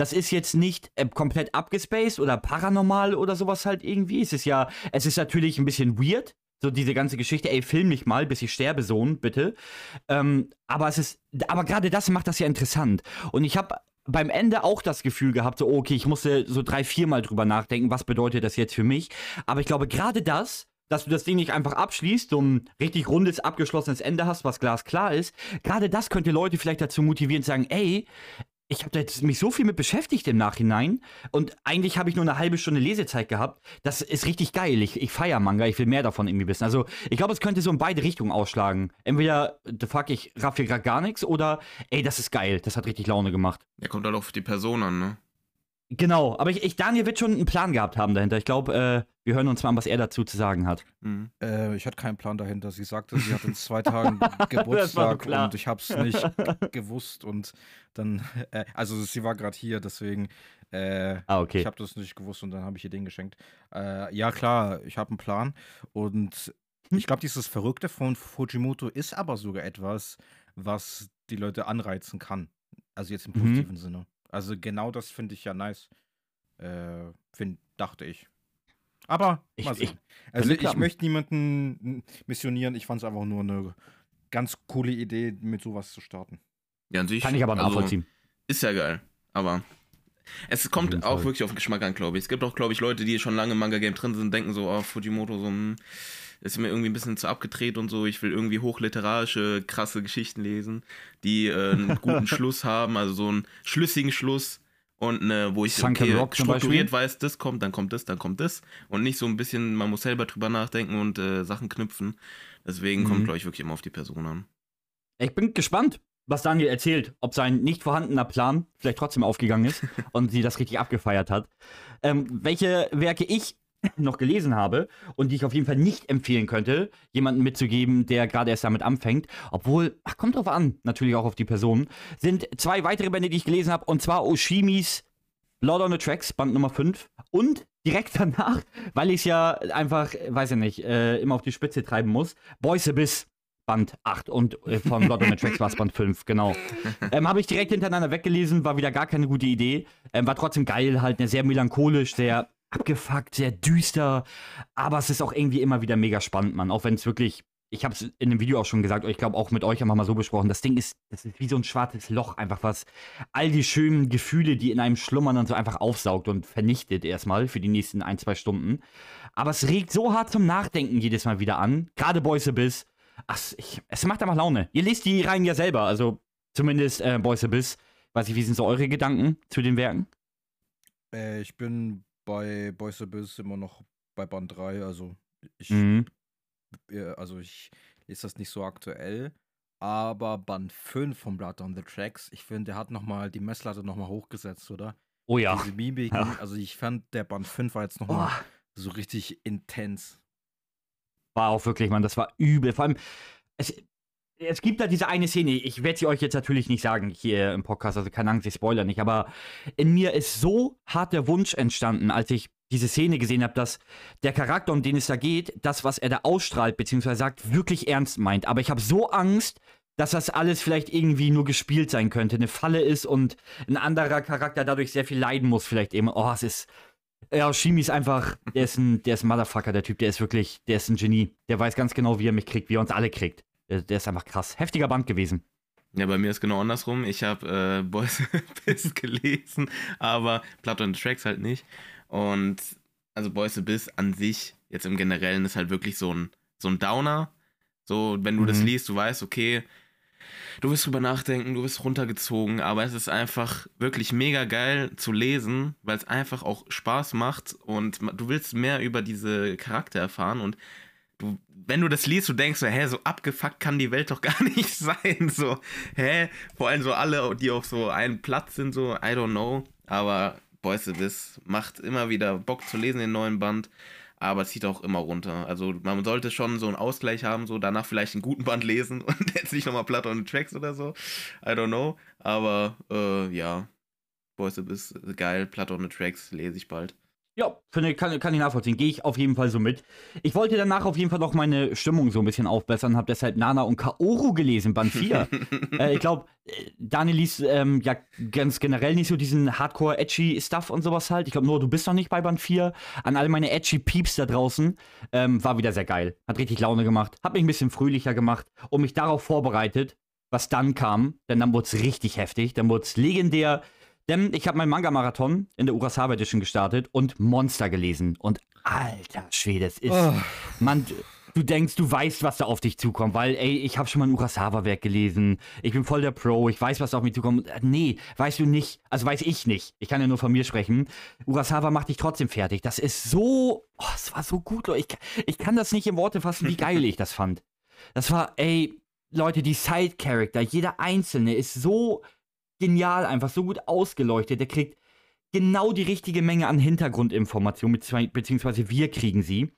das ist jetzt nicht äh, komplett abgespaced oder paranormal oder sowas halt irgendwie. Es ist ja, es ist natürlich ein bisschen weird, so diese ganze Geschichte, ey, film mich mal, bis ich sterbe, Sohn, bitte. Ähm, aber es ist, aber gerade das macht das ja interessant. Und ich habe beim Ende auch das Gefühl gehabt, so, okay, ich musste so drei, viermal drüber nachdenken, was bedeutet das jetzt für mich. Aber ich glaube, gerade das, dass du das Ding nicht einfach abschließt, so ein richtig rundes, abgeschlossenes Ende hast, was glasklar ist, gerade das könnte Leute vielleicht dazu motivieren, zu sagen, ey, ich habe mich so viel mit beschäftigt im Nachhinein und eigentlich habe ich nur eine halbe Stunde Lesezeit gehabt. Das ist richtig geil. Ich, ich feiere Manga, ich will mehr davon irgendwie wissen. Also ich glaube, es könnte so in beide Richtungen ausschlagen. Entweder, the fuck, ich raff hier gerade gar nichts oder, ey, das ist geil, das hat richtig Laune gemacht. Der kommt halt auf die Person an, ne? Genau, aber ich, ich Daniel wird schon einen Plan gehabt haben dahinter. Ich glaube, äh, wir hören uns mal an, was er dazu zu sagen hat. Mhm. Äh, ich hatte keinen Plan dahinter. Sie sagte, sie hat in zwei Tagen Geburtstag und ich habe es nicht gewusst und dann, äh, also sie war gerade hier, deswegen, äh, Ah, okay. ich habe das nicht gewusst und dann habe ich ihr den geschenkt. Äh, ja klar, ich habe einen Plan und ich glaube, dieses Verrückte von Fujimoto ist aber sogar etwas, was die Leute anreizen kann. Also jetzt im Mhm. positiven Sinne. Also genau das finde ich ja nice. Äh, find, dachte ich. Aber Ich- mal ich- sehen. also könnte ich möchte niemanden missionieren. Ich fand es einfach nur eine ganz coole Idee, mit sowas zu starten. Ja, an sich. Kann ich aber also, nachvollziehen. Ist ja geil. Aber es kommt auch Fall. wirklich auf den Geschmack an, glaube ich. Es gibt auch, glaube ich, Leute, die schon lange im Manga-Game drin sind, denken so, oh, Fujimoto, so, hm, ist mir irgendwie ein bisschen zu abgedreht und so. Ich will irgendwie hochliterarische, krasse Geschichten lesen, die äh, einen guten Schluss haben, also so einen schlüssigen Schluss. Und ne, wo ich Sunken okay, Rock strukturiert weiß, das kommt, dann kommt das, dann kommt das. Und nicht so ein bisschen, man muss selber drüber nachdenken und äh, Sachen knüpfen. Deswegen kommt, Mhm. glaube ich, wirklich immer auf die Person an. Ich bin gespannt, was Daniel erzählt, ob sein nicht vorhandener Plan vielleicht trotzdem aufgegangen ist und sie das richtig abgefeiert hat. Ähm, welche Werke ich noch gelesen habe und die ich auf jeden Fall nicht empfehlen könnte, jemanden mitzugeben, der gerade erst damit anfängt, obwohl, ach, kommt drauf an, natürlich auch auf die Person, sind zwei weitere Bände, die ich gelesen habe, und zwar Oshimis Lord on the Tracks, Band Nummer 5. Und direkt danach, weil ich es ja einfach, weiß ich nicht, äh, immer auf die Spitze treiben muss, Boys Abyss, Band 8. Und äh, von Lord on the Tracks war es Band 5, genau. ähm, Habe ich direkt hintereinander weggelesen, war wieder gar keine gute Idee. Ähm, war trotzdem geil, halt, ne, sehr melancholisch, sehr abgefuckt, sehr düster. Aber es ist auch irgendwie immer wieder mega spannend, Mann. Auch wenn es wirklich ich habe es in dem Video auch schon gesagt, ich glaube auch mit euch einfach mal so besprochen, das Ding ist, das ist wie so ein schwarzes Loch, einfach was all die schönen Gefühle, die in einem schlummern, dann so einfach aufsaugt und vernichtet erstmal für die nächsten ein, zwei Stunden. Aber es regt so hart zum Nachdenken jedes Mal wieder an, gerade Boys Abyss. Ach, ich, es macht einfach Laune. Ihr lest die Reihen ja selber, also zumindest äh, Boys Abyss. Weiß ich, wie sind so eure Gedanken zu den Werken? Äh, ich bin bei Boys Abyss immer noch bei Band 3, also ich, Mhm. also ich lese das nicht so aktuell. Aber Band 5 von Blood on the Tracks, ich finde, der hat nochmal die Messlatte nochmal hochgesetzt, oder? Oh ja. Diese Mimiken, Ja. also ich fand, der Band 5 war jetzt Oh, nochmal so richtig intens. war auch wirklich, Mann, das war übel. Vor allem, es, es gibt da diese eine Szene, ich werde sie euch jetzt natürlich nicht sagen hier im Podcast, also keine Angst, ich spoiler nicht, aber in mir ist so hart der Wunsch entstanden, als ich diese Szene gesehen habe, dass der Charakter, um den es da geht, das, was er da ausstrahlt, beziehungsweise sagt, wirklich ernst meint. Aber ich habe so Angst, dass das alles vielleicht irgendwie nur gespielt sein könnte, eine Falle ist und ein anderer Charakter dadurch sehr viel leiden muss, vielleicht eben. Oh, es ist. Ja, Shimi ist einfach, der ist ein, der ist ein Motherfucker, der Typ, der ist wirklich, der ist ein Genie. Der weiß ganz genau, wie er mich kriegt, wie er uns alle kriegt. Der, der ist einfach krass. Heftiger Band gewesen. Ja, bei mir ist genau andersrum. Ich habe äh, Boys Abyss gelesen, aber Blood on the Tracks halt nicht. Und also Boys Abyss an sich, jetzt im Generellen, ist halt wirklich so ein, so ein Downer. So, wenn du das Mhm. liest, du weißt, okay, du wirst drüber nachdenken, du wirst runtergezogen, aber es ist einfach wirklich mega geil zu lesen, weil es einfach auch Spaß macht und du willst mehr über diese Charakter erfahren und du, wenn du das liest, du denkst so, hä, so abgefuckt kann die Welt doch gar nicht sein, so, hä, vor allem so alle, die auf so einem Platz sind, so, I don't know, aber Boys This macht immer wieder Bock zu lesen, den neuen Band aber zieht auch immer runter. Also man sollte schon so einen Ausgleich haben, so danach vielleicht einen guten Band lesen und jetzt nicht nochmal Platte und Tracks oder so. I don't know. Aber äh, ja, Boys ist geil, Platte und Tracks lese ich bald. Ja, finde, kann, kann ich nachvollziehen. Gehe ich auf jeden Fall so mit. Ich wollte danach auf jeden Fall noch meine Stimmung so ein bisschen aufbessern, habe deshalb Nana und Kaoru gelesen, Band 4. äh, ich glaube, Daniel liest ähm, ja ganz generell nicht so diesen Hardcore-Edgy-Stuff und sowas halt. Ich glaube nur, du bist noch nicht bei Band 4. An alle meine Edgy-Peeps da draußen. Ähm, war wieder sehr geil. Hat richtig Laune gemacht. Hat mich ein bisschen fröhlicher gemacht und mich darauf vorbereitet, was dann kam. Denn dann wurde es richtig heftig. Dann wurde es legendär denn ich habe meinen Manga-Marathon in der Urasawa Edition gestartet und Monster gelesen. Und alter Schwede, es ist. Oh. Man, du denkst, du weißt, was da auf dich zukommt, weil, ey, ich habe schon mal ein Urasawa-Werk gelesen. Ich bin voll der Pro, ich weiß, was da auf mich zukommt. Äh, nee, weißt du nicht. Also weiß ich nicht. Ich kann ja nur von mir sprechen. Urasawa macht dich trotzdem fertig. Das ist so. Oh, es war so gut, Leute. Ich, ich kann das nicht in Worte fassen, wie geil ich das fand. Das war, ey, Leute, die Side-Character, jeder einzelne ist so genial, einfach so gut ausgeleuchtet. Der kriegt genau die richtige Menge an Hintergrundinformationen, beziehungsweise wir kriegen sie.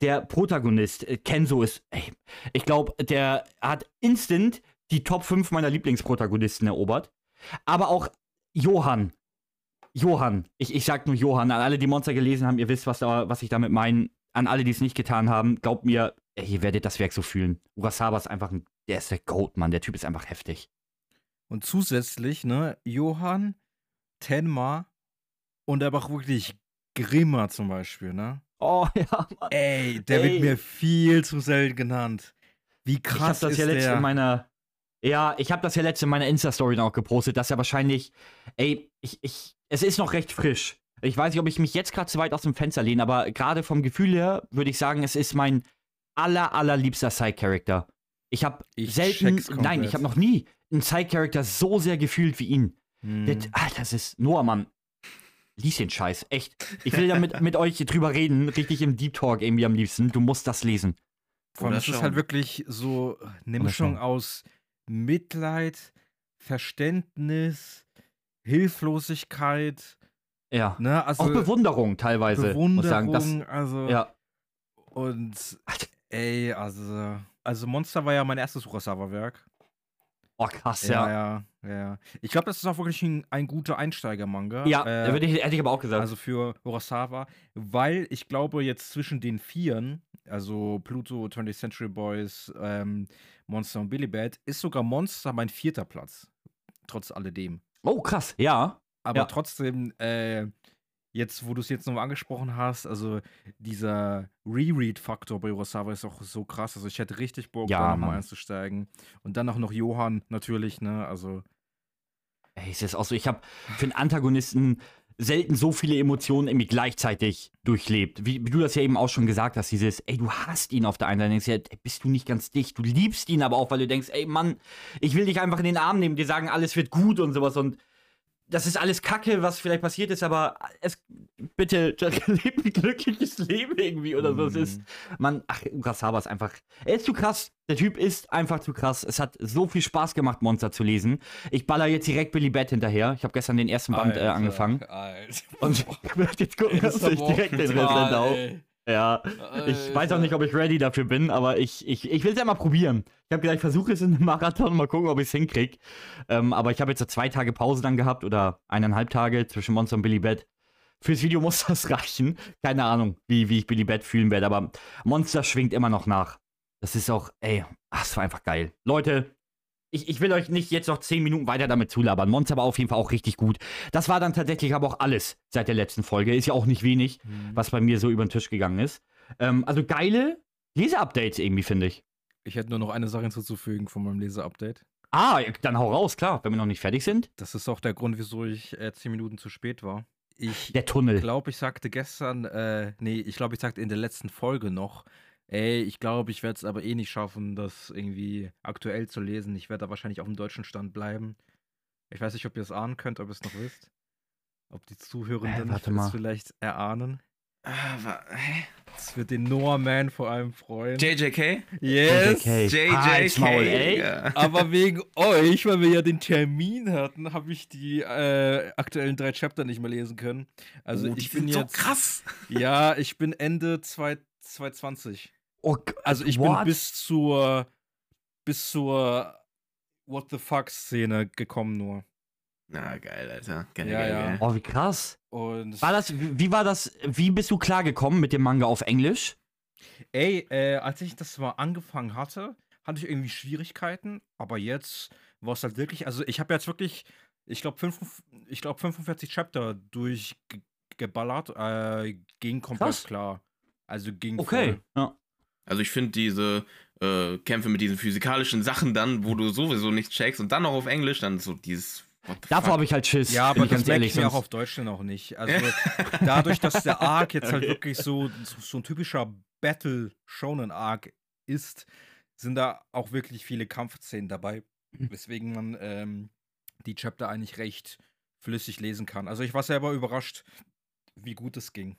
Der Protagonist, äh, Kenzo, ist, ey, ich glaube, der hat instant die Top 5 meiner Lieblingsprotagonisten erobert. Aber auch Johann. Johann, ich, ich sag nur Johann, an alle, die Monster gelesen haben, ihr wisst, was, da, was ich damit meine. An alle, die es nicht getan haben, glaubt mir, ey, ihr werdet das Werk so fühlen. Urasawa ist einfach ein, der ist der Goat, Mann. Der Typ ist einfach heftig. Und zusätzlich, ne, Johann, Tenma und aber auch wirklich Grimmer zum Beispiel, ne? Oh ja, Mann. Ey, der Ey. wird mir viel zu selten genannt. Wie krass ich hab das ist ja letzte der? in meiner Ja, ich habe das ja letzte in meiner Insta Story noch gepostet, dass er wahrscheinlich ey, ich ich es ist noch recht frisch. Ich weiß nicht, ob ich mich jetzt gerade zu weit aus dem Fenster lehne, aber gerade vom Gefühl her würde ich sagen, es ist mein aller allerliebster Side Character. Ich habe selten nein, ich habe noch nie einen Side-Character so sehr gefühlt wie ihn. Hm. Der, Alter, das ist Noah, Mann. Lies den Scheiß, echt. Ich will da mit, mit euch drüber reden, richtig im Deep Talk irgendwie am liebsten. Du musst das lesen. Vor allem, es ist halt wirklich so eine Mischung aus Mitleid, Verständnis, Hilflosigkeit. Ja. Ne? Also, auch Bewunderung teilweise. Bewunderung, das, also. Ja. Und, ey, also. Also, Monster war ja mein erstes Urasawa-Werk. Oh, krass, ja. Ja, ja, ja. Ich glaube, das ist auch wirklich ein, ein guter Einsteiger-Manga. Ja, äh, ich, hätte ich aber auch gesagt. Also für Urasawa, weil ich glaube, jetzt zwischen den Vieren, also Pluto, 20th Century Boys, ähm, Monster und Billy Bad, ist sogar Monster mein vierter Platz. Trotz alledem. Oh, krass, ja. Aber ja. trotzdem, äh, jetzt, wo du es jetzt nochmal angesprochen hast, also dieser Reread-Faktor bei Urasawa ist auch so krass. Also ich hätte richtig Bock, ja, da nochmal einzusteigen. Und dann auch noch Johann natürlich, ne? Also. Ey, ist das auch so. Ich habe für einen Antagonisten selten so viele Emotionen irgendwie gleichzeitig durchlebt. Wie, wie, du das ja eben auch schon gesagt hast, dieses, ey, du hast ihn auf der einen Seite, denkst ja, ey, bist du nicht ganz dicht. Du liebst ihn aber auch, weil du denkst, ey, Mann, ich will dich einfach in den Arm nehmen, dir sagen, alles wird gut und sowas und das ist alles Kacke, was vielleicht passiert ist, aber es bitte lebt ein glückliches Leben irgendwie oder so. Es ist, mhm. man, ach, Urasawa ist einfach, er ist zu krass. Der Typ ist einfach zu krass. Es hat so viel Spaß gemacht, Monster zu lesen. Ich baller jetzt direkt Billy Bat hinterher. Ich habe gestern den ersten Band äh, angefangen. Alter. Und ich werde jetzt gucken, dass ich direkt den Rest entdau. Ja, ich weiß auch nicht, ob ich ready dafür bin, aber ich, ich, ich will es ja mal probieren. Ich habe gedacht, ich versuche es in einem Marathon, mal gucken, ob ich es hinkriege. Ähm, aber ich habe jetzt so zwei Tage Pause dann gehabt oder eineinhalb Tage zwischen Monster und Billy Bat. Fürs Video muss das reichen. Keine Ahnung, wie, wie ich Billy Bat fühlen werde, aber Monster schwingt immer noch nach. Das ist auch, ey, ach, das war einfach geil. Leute, ich, ich will euch nicht jetzt noch 10 Minuten weiter damit zulabern. Monster war auf jeden Fall auch richtig gut. Das war dann tatsächlich aber auch alles seit der letzten Folge. Ist ja auch nicht wenig, mhm. was bei mir so über den Tisch gegangen ist. Ähm, also geile Leseupdates irgendwie, finde ich. Ich hätte nur noch eine Sache hinzuzufügen von meinem Leseupdate. Ah, dann hau raus, klar, wenn wir noch nicht fertig sind. Das ist auch der Grund, wieso ich äh, 10 Minuten zu spät war. Ich der Tunnel. Ich glaube, ich sagte gestern, äh, nee, ich glaube, ich sagte in der letzten Folge noch, Ey, ich glaube, ich werde es aber eh nicht schaffen, das irgendwie aktuell zu lesen. Ich werde da wahrscheinlich auf dem deutschen Stand bleiben. Ich weiß nicht, ob ihr es ahnen könnt, ob ihr es noch wisst. Ob die Zuhörenden Äh, es vielleicht erahnen. Ah? Das wird den Noah Man vor allem freuen. JJK? yes! JJK. JJK. Ja. Aber wegen euch, weil wir ja den Termin hatten, habe ich die äh, aktuellen drei Chapter nicht mehr lesen können. Also Oh, die ich bin sind jetzt. so krass. Ja, ich bin Ende 2 2020. Oh, Also ich what? bin bis zur bis zur What the fuck Szene gekommen nur. Na, geil, Alter. Geil, Ja, geil, ja. geil. Oh, wie krass. Und War das, wie wie war das, wie bist du klargekommen mit dem Manga auf Englisch? ey, äh, als ich das mal angefangen hatte, hatte ich irgendwie Schwierigkeiten, aber jetzt war es halt wirklich, also ich habe jetzt wirklich, ich glaube ich glaube 45 Chapter durchgeballert, äh, ging komplett Krass. klar. Also ging Okay. voll. Ja. Also ich finde diese äh, Kämpfe mit diesen physikalischen Sachen dann, wo du sowieso nichts checkst und dann noch auf Englisch, dann so dieses Davor habe ich halt Schiss. Ja, aber ich das merke ich mir auch auf Deutsch dann auch nicht. Also dadurch, dass der Arc jetzt halt Okay. wirklich so, so, so ein typischer Battle-Shonen-Arc ist, sind da auch wirklich viele Kampfszenen dabei, weswegen man ähm, die Chapter eigentlich recht flüssig lesen kann. Also ich war selber überrascht, wie gut es ging.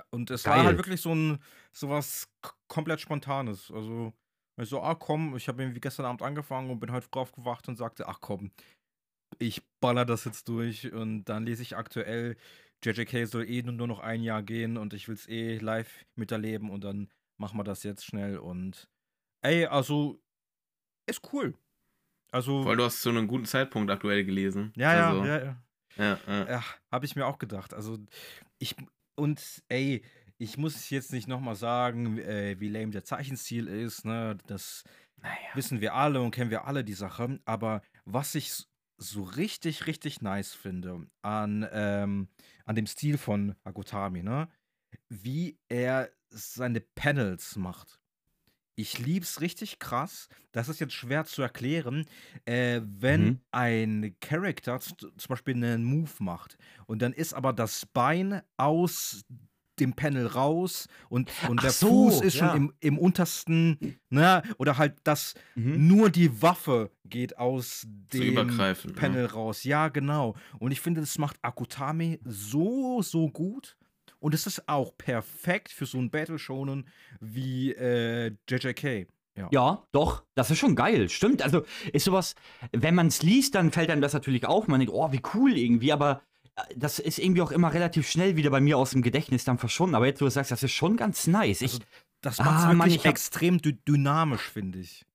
Ja, Und es war Geil. halt wirklich so ein sowas komplett Spontanes. Also ich so, ah komm, ich habe irgendwie gestern Abend angefangen und bin heute früh aufgewacht und sagte, ach komm, ich baller das jetzt durch und dann lese ich aktuell, JJK soll eh nur noch ein Jahr gehen und ich will es eh live miterleben und dann machen wir das jetzt schnell und ey, also ist cool. Also Weil du hast zu einem guten Zeitpunkt aktuell gelesen. ja, ja, also, ja, ja. ja, ja. Ja, habe ich mir auch gedacht. Also ich und ey, ich muss jetzt nicht nochmal sagen, äh, wie lame der Zeichenstil ist, ne? Das Naja. wissen wir alle und kennen wir alle die Sache. Aber was ich so richtig, richtig nice finde an, ähm, an dem Stil von Agotami, ne? Wie er seine Panels macht. Ich lieb's richtig krass. Das ist jetzt schwer zu erklären, äh, wenn Mhm. ein Charakter z- zum Beispiel einen Move macht und dann ist aber das Bein aus dem Panel raus und, und Ach der so, Fuß ist ja. schon im, im untersten, ne, oder halt das, Mhm. nur die Waffe geht aus dem. Ne? Panel raus. Ja, genau. Und ich finde, das macht Akutami so, so gut. Und es ist auch perfekt für so ein Battle Shonen wie äh, JJK. Ja, doch, das ist schon geil, stimmt. Also ist sowas, wenn man es liest, dann fällt einem das natürlich auf. Man denkt, oh, wie cool irgendwie, aber äh, das ist irgendwie auch immer relativ schnell wieder bei mir aus dem Gedächtnis dann verschwunden. Aber jetzt, wo du sagst, das ist schon ganz nice. Ich, Also, Das Ah, macht es Mann, wirklich ich hab- extrem dy dynamisch, finde ich.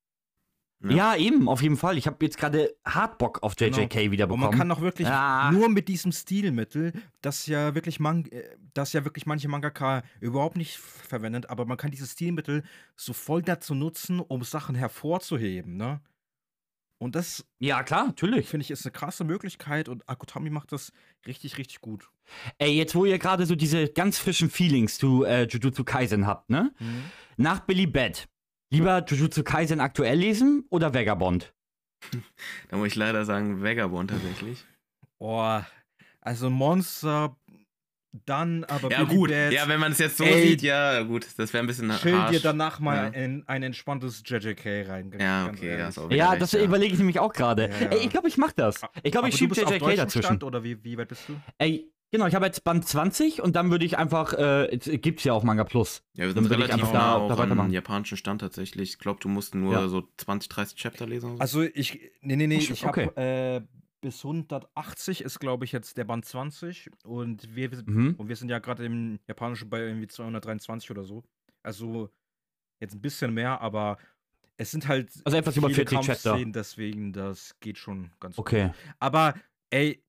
Ja. eben, auf jeden Fall. Ich habe jetzt gerade hart Bock auf JJK wieder Und bekommen. man kann auch wirklich Ah. nur mit diesem Stilmittel, das ja wirklich man äh, das ja wirklich manche Mangaka überhaupt nicht verwendet, aber man kann dieses Stilmittel so voll dazu nutzen, um Sachen hervorzuheben, ne? Und das ja, klar, natürlich. finde ich ist eine krasse Möglichkeit und Akutami macht das richtig, richtig gut. Ey, jetzt wo ihr gerade so diese ganz frischen Feelings zu äh, Jujutsu Kaisen habt, ne? Nach Billy Bad. Lieber Jujutsu Kaisen aktuell lesen oder Vagabond? Da muss ich leider sagen, Vagabond tatsächlich. Oh, also Monster, dann aber Ja, Billy gut. Bats, Ja, wenn man es jetzt so Ey, sieht, ja, gut. Das wäre ein bisschen chill dir danach mal Ja. in ein entspanntes JJK rein. Ja, okay, ja, ist auch wieder Ja, das ja. überlege ich nämlich auch gerade. Ja, ich glaube, ich mach das. Ich glaube, ich schiebe JJK dazwischen. Stand, oder wie, wie weit bist du? Ey, genau, ich habe jetzt Band 20 und dann würde ich einfach, äh, jetzt gibt's ja auf Manga Plus. Ja, wir sind ich relativ einfach nah da- auch da am weitermachen. japanischen Stand tatsächlich. Ich glaube, du musst nur Ja. so 20, 30 Chapter lesen. oder so. Also ich, nee, nee, nee, ich habe okay. äh, bis 180 ist, glaube ich, jetzt der Band 20 und wir, Mhm. und wir sind ja gerade im Japanischen bei irgendwie 223 oder so. Also jetzt ein bisschen mehr, aber es sind halt Also etwas über viele 40 Chapter. Kampfszenen, deswegen das geht schon ganz gut. Okay. Aber ey,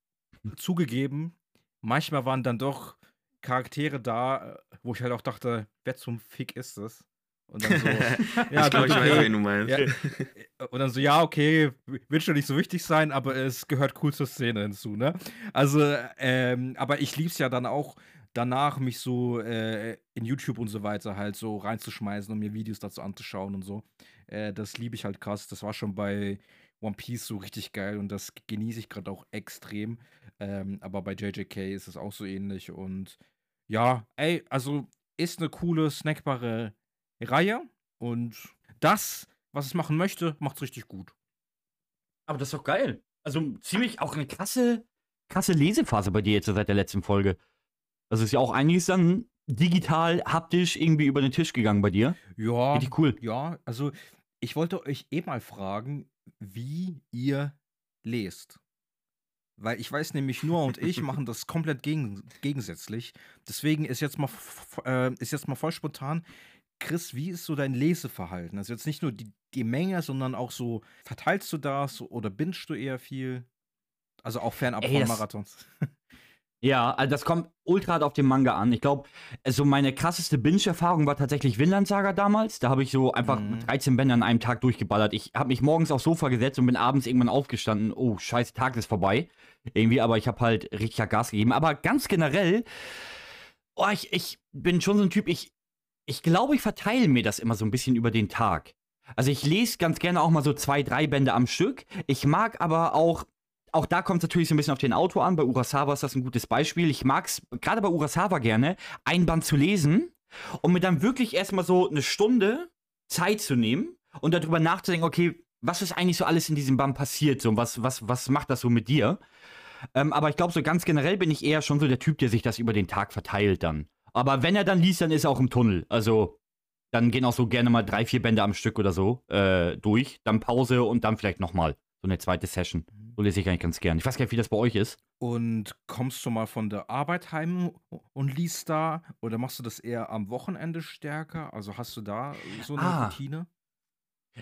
zugegeben, manchmal waren dann doch Charaktere da, äh, wo ich halt auch dachte, wer zum Fick ist das? Und dann so, ja, ich glaube, ich weiß, okay. wen du meinst. Ja, und dann so, ja, okay, wird schon nicht so wichtig sein, aber es gehört cool zur Szene hinzu, ne? Also, ähm, aber ich lieb's ja dann auch danach, mich so äh, in YouTube und so weiter halt so reinzuschmeißen und mir Videos dazu anzuschauen und so. Äh, das liebe ich halt krass. Das war schon bei One Piece so richtig geil und das genieße ich gerade auch extrem. Ähm, aber bei JJK ist es auch so ähnlich und ja, ey, also ist eine coole, snackbare Reihe und das, was es machen möchte, macht es richtig gut. Aber das ist doch geil. Also ziemlich auch eine krasse, krasse Lesephase bei dir jetzt seit der letzten Folge. Also ist ja auch einiges dann digital, haptisch irgendwie über den Tisch gegangen bei dir. Ja, Richtig cool. ja, also ich wollte euch eh mal fragen, wie ihr lest. Weil ich weiß nämlich, Noah und ich machen das komplett gegen, gegensätzlich. Deswegen ist jetzt, mal, äh, ist jetzt mal voll spontan. Chris, wie ist so dein Leseverhalten? Also jetzt nicht nur die, die Menge, sondern auch so, verteilst du das oder bingst du eher viel? Also auch fernab Ey, von Marathons. Ja, also das kommt ultra hart auf den Manga an. Ich glaube, so meine krasseste Binge-Erfahrung war tatsächlich Vinland Saga damals. Da habe ich so einfach Mhm. 13 Bände an einem Tag durchgeballert. Ich habe mich morgens aufs Sofa gesetzt und bin abends irgendwann aufgestanden. Oh, scheiße, Tag ist vorbei. Irgendwie, aber ich habe halt richtig Gas gegeben. Aber ganz generell, oh, ich, ich bin schon so ein Typ, ich, ich glaube, ich verteile mir das immer so ein bisschen über den Tag. Also ich lese ganz gerne auch mal so zwei, drei Bände am Stück. Ich mag aber auch auch da kommt es natürlich so ein bisschen auf den Autor an. Bei Urasawa ist das ein gutes Beispiel. Ich mag es gerade bei Urasawa gerne, ein Band zu lesen und mir dann wirklich erstmal so eine Stunde Zeit zu nehmen und darüber nachzudenken, okay, was ist eigentlich so alles in diesem Band passiert? So, was, was, was macht das so mit dir? Ähm, aber ich glaube, so ganz generell bin ich eher schon so der Typ, der sich das über den Tag verteilt dann. Aber wenn er dann liest, dann ist er auch im Tunnel. Also dann gehen auch so gerne mal drei, vier Bände am Stück oder so äh, durch. Dann Pause und dann vielleicht nochmal so eine zweite Session. So lese ich eigentlich ganz gern. Ich weiß gar nicht, wie das bei euch ist. Und kommst du mal von der Arbeit heim und liest da? Oder machst du das eher am Wochenende stärker? Also hast du da so eine Ah. Routine?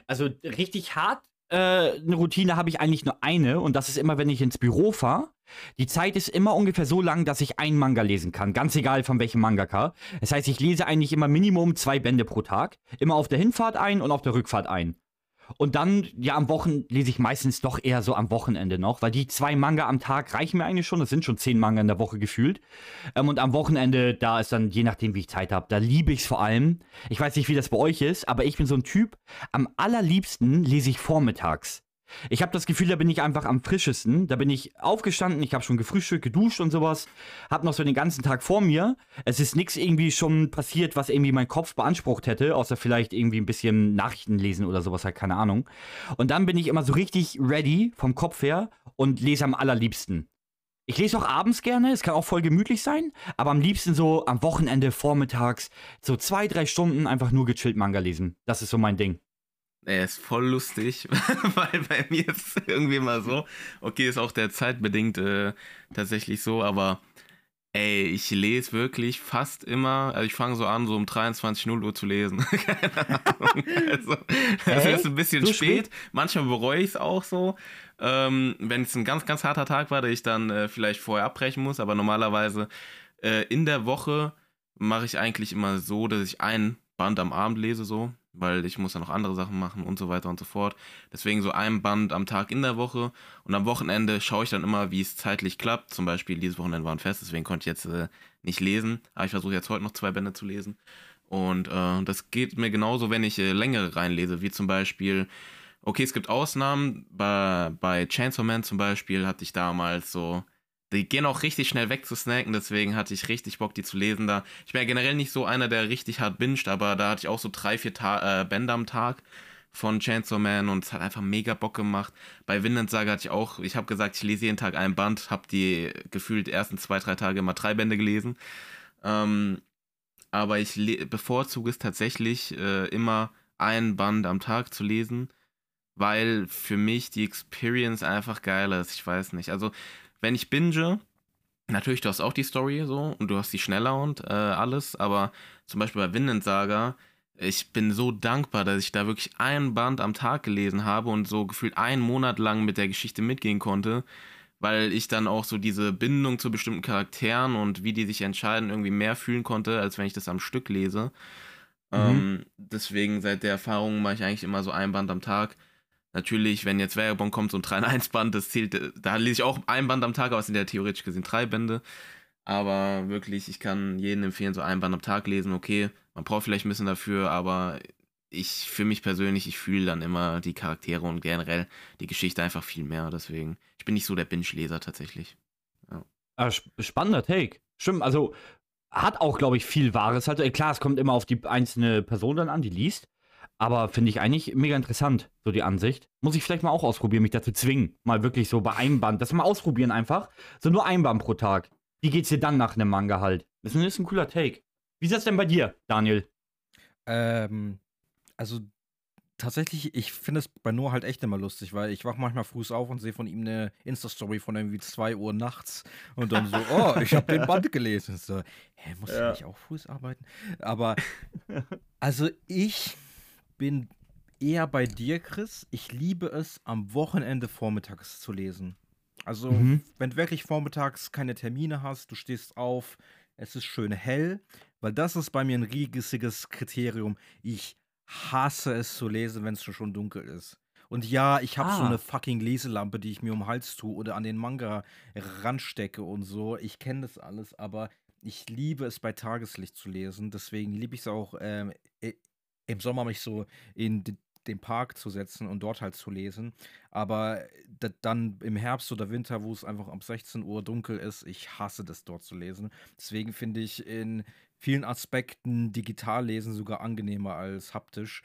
Also richtig hart äh, eine Routine habe ich eigentlich nur eine und das ist immer, wenn ich ins Büro fahre. Die Zeit ist immer ungefähr so lang, dass ich einen Manga lesen kann, ganz egal von welchem Mangaka. Das heißt, ich lese eigentlich immer Minimum zwei Bände pro Tag, immer auf der Hinfahrt ein und auf der Rückfahrt ein. Und dann, ja, am Wochen lese ich meistens doch eher so am Wochenende noch, weil die zwei Manga am Tag reichen mir eigentlich schon. Das sind schon zehn Manga in der Woche gefühlt. Ähm, und am Wochenende, da ist dann, je nachdem, wie ich Zeit habe, da liebe ich es vor allem. Ich weiß nicht, wie das bei euch ist, aber ich bin so ein Typ, am allerliebsten lese ich vormittags. Ich habe das Gefühl, da bin ich einfach am frischesten. Da bin ich aufgestanden, ich habe schon gefrühstückt, geduscht und sowas. Hab noch so den ganzen Tag vor mir. Es ist nichts irgendwie schon passiert, was irgendwie mein Kopf beansprucht hätte, außer vielleicht irgendwie ein bisschen Nachrichten lesen oder sowas, halt keine Ahnung. Und dann bin ich immer so richtig ready vom Kopf her und lese am allerliebsten. Ich lese auch abends gerne, es kann auch voll gemütlich sein, aber am liebsten so am Wochenende, vormittags, so zwei, drei Stunden einfach nur gechillt Manga lesen. Das ist so mein Ding. Er ist voll lustig, weil bei mir ist es irgendwie mal so. Okay, ist auch der zeitbedingt äh, tatsächlich so, aber ey, ich lese wirklich fast immer, also ich fange so an, so um 23.00 Uhr zu lesen. Keine Ahnung. Also, das ist ein bisschen spät. spät? Manchmal bereue ich es auch so. Ähm, wenn es ein ganz, ganz harter Tag war, dass ich dann äh, vielleicht vorher abbrechen muss, aber normalerweise äh, in der Woche mache ich eigentlich immer so, dass ich ein Band am Abend lese, so, weil ich muss ja noch andere Sachen machen und so weiter und so fort. Deswegen so ein Band am Tag in der Woche und am Wochenende schaue ich dann immer, wie es zeitlich klappt. Zum Beispiel dieses Wochenende war ein Fest, deswegen konnte ich jetzt äh, nicht lesen, aber ich versuche jetzt heute noch zwei Bände zu lesen. Und äh, das geht mir genauso, wenn ich äh, längere reinlese, wie zum Beispiel, okay, es gibt Ausnahmen, bei, bei Chainsaw Man zum Beispiel hatte ich damals so, die gehen auch richtig schnell weg zu snacken, deswegen hatte ich richtig Bock, die zu lesen da. Ich bin ja generell nicht so einer, der richtig hart binscht, aber da hatte ich auch so drei, vier Ta äh, Bände am Tag von Chainsaw Man und es hat einfach mega Bock gemacht. Bei Vinland Saga hatte ich auch, ich habe gesagt, ich lese jeden Tag ein Band, habe die gefühlt ersten zwei, drei Tage immer drei Bände gelesen. Ähm, aber ich bevorzuge es tatsächlich äh, immer ein Band am Tag zu lesen, weil für mich die Experience einfach geiler ist. Ich weiß nicht. Also, wenn ich binge, natürlich, du hast auch die Story so und du hast die schneller und äh, alles, aber zum Beispiel bei Vinland Saga, ich bin so dankbar, dass ich da wirklich ein Band am Tag gelesen habe und so gefühlt einen Monat lang mit der Geschichte mitgehen konnte, weil ich dann auch so diese Bindung zu bestimmten Charakteren und wie die sich entscheiden irgendwie mehr fühlen konnte, als wenn ich das am Stück lese. Mhm. Ähm, deswegen seit der Erfahrung mache ich eigentlich immer so ein Band am Tag. Natürlich, wenn jetzt Vagabond kommt, so ein 3-in-1-Band, das zählt, äh, da lese ich auch ein Band am Tag, aber es sind ja theoretisch gesehen drei Bände. Aber wirklich, ich kann jedem empfehlen, so ein Band am Tag lesen. Okay, man braucht vielleicht ein bisschen dafür, aber ich, für mich persönlich, ich fühle dann immer die Charaktere und generell die Geschichte einfach viel mehr. Deswegen, ich bin nicht so der Binge-Leser tatsächlich. Ah, sp- spannender Take. Stimmt, also hat auch, glaube ich, viel Wahres. Also, klar, es kommt immer auf die einzelne Person dann an, die liest. Aber finde ich eigentlich mega interessant, so die Ansicht. Muss ich vielleicht mal auch ausprobieren, mich dazu zwingen. Mal wirklich so bei einem Band. Das mal ausprobieren einfach. So nur ein Band pro Tag. Wie geht's dir dann nach einem Manga halt? Das ist ein cooler Take. Wie ist das denn bei dir, Daniel? Ähm, also tatsächlich, ich finde es bei Noah halt echt immer lustig, weil ich wach manchmal früh auf und sehe von ihm eine Insta-Story von irgendwie 2 Uhr nachts und dann so, oh, ich habe den Band gelesen. So, hä, muss ja. ich nicht auch früh arbeiten? Aber, also ich bin eher bei dir, Chris. Ich liebe es, am Wochenende vormittags zu lesen. Also, mhm. wenn du wirklich vormittags keine Termine hast, du stehst auf, es ist schön hell, weil das ist bei mir ein riesiges Kriterium. Ich hasse es zu lesen, wenn es schon dunkel ist. Und ja, ich habe ah. so eine fucking Leselampe, die ich mir um den Hals tue oder an den Manga ranstecke und so. Ich kenne das alles, aber ich liebe es bei Tageslicht zu lesen. Deswegen liebe ich es auch ähm, im Sommer mich so in den Park zu setzen und dort halt zu lesen. Aber dann im Herbst oder Winter, wo es einfach um 16 Uhr dunkel ist, ich hasse das dort zu lesen. Deswegen finde ich in vielen Aspekten digital lesen sogar angenehmer als haptisch.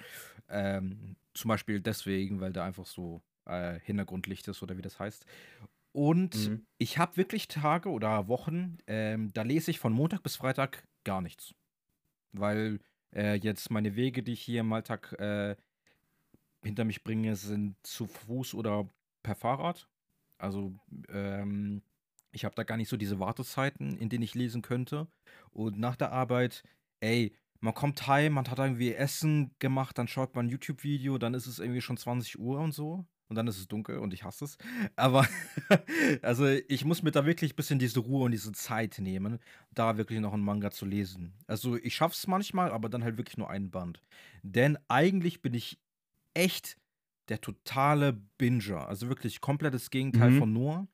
Ähm, zum Beispiel deswegen, weil da einfach so äh, Hintergrundlicht ist oder wie das heißt. Und mhm. ich habe wirklich Tage oder Wochen, ähm, da lese ich von Montag bis Freitag gar nichts. Weil äh, jetzt meine Wege, die ich hier im Alltag äh, hinter mich bringe, sind zu Fuß oder per Fahrrad. Also ähm, ich habe da gar nicht so diese Wartezeiten, in denen ich lesen könnte. Und nach der Arbeit, ey, man kommt heim, man hat irgendwie Essen gemacht, dann schaut man ein YouTube-Video, dann ist es irgendwie schon 20 Uhr und so und dann ist es dunkel und ich hasse es. Aber also ich muss mir da wirklich ein bisschen diese Ruhe und diese Zeit nehmen, da wirklich noch einen Manga zu lesen. Also ich schaffe es manchmal, aber dann halt wirklich nur einen Band. Denn eigentlich bin ich echt der totale Binger. Also wirklich komplettes Gegenteil mhm. von Noah.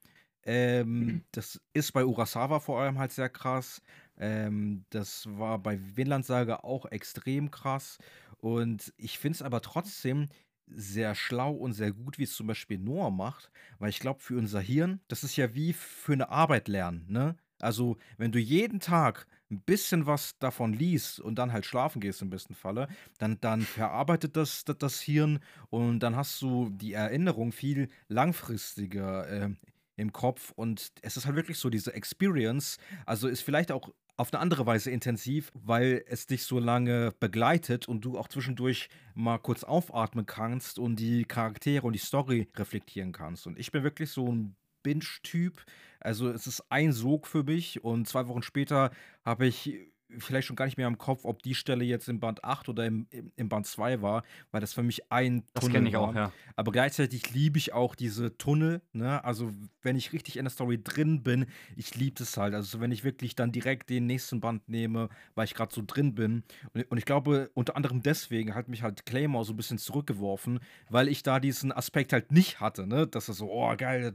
Ähm, das ist bei Urasawa vor allem halt sehr krass. Ähm, das war bei Vinland Saga auch extrem krass. Und ich finde es aber trotzdem sehr schlau und sehr gut, wie es zum Beispiel Noah macht, weil ich glaube, für unser Hirn, das ist ja wie für eine Arbeit lernen, ne? Also, wenn du jeden Tag ein bisschen was davon liest und dann halt schlafen gehst im besten Falle, dann, dann verarbeitet das, das, das Hirn und dann hast du die Erinnerung viel langfristiger äh, im Kopf und es ist halt wirklich so diese Experience, also ist vielleicht auch auf eine andere Weise intensiv, weil es dich so lange begleitet und du auch zwischendurch mal kurz aufatmen kannst und die Charaktere und die Story reflektieren kannst. Und ich bin wirklich so ein Binge-Typ. Also es ist ein Sog für mich und zwei Wochen später habe ich vielleicht schon gar nicht mehr im Kopf, ob die Stelle jetzt im Band 8 oder im, im, Band 2 war, weil das für mich ein das Tunnel Das ich war. auch, ja. Aber gleichzeitig liebe ich auch diese Tunnel, ne? Also, wenn ich richtig in der Story drin bin, ich liebe es halt. Also, wenn ich wirklich dann direkt den nächsten Band nehme, weil ich gerade so drin bin. Und, und, ich glaube, unter anderem deswegen hat mich halt Claymore so ein bisschen zurückgeworfen, weil ich da diesen Aspekt halt nicht hatte, ne? Dass es so, oh, geil,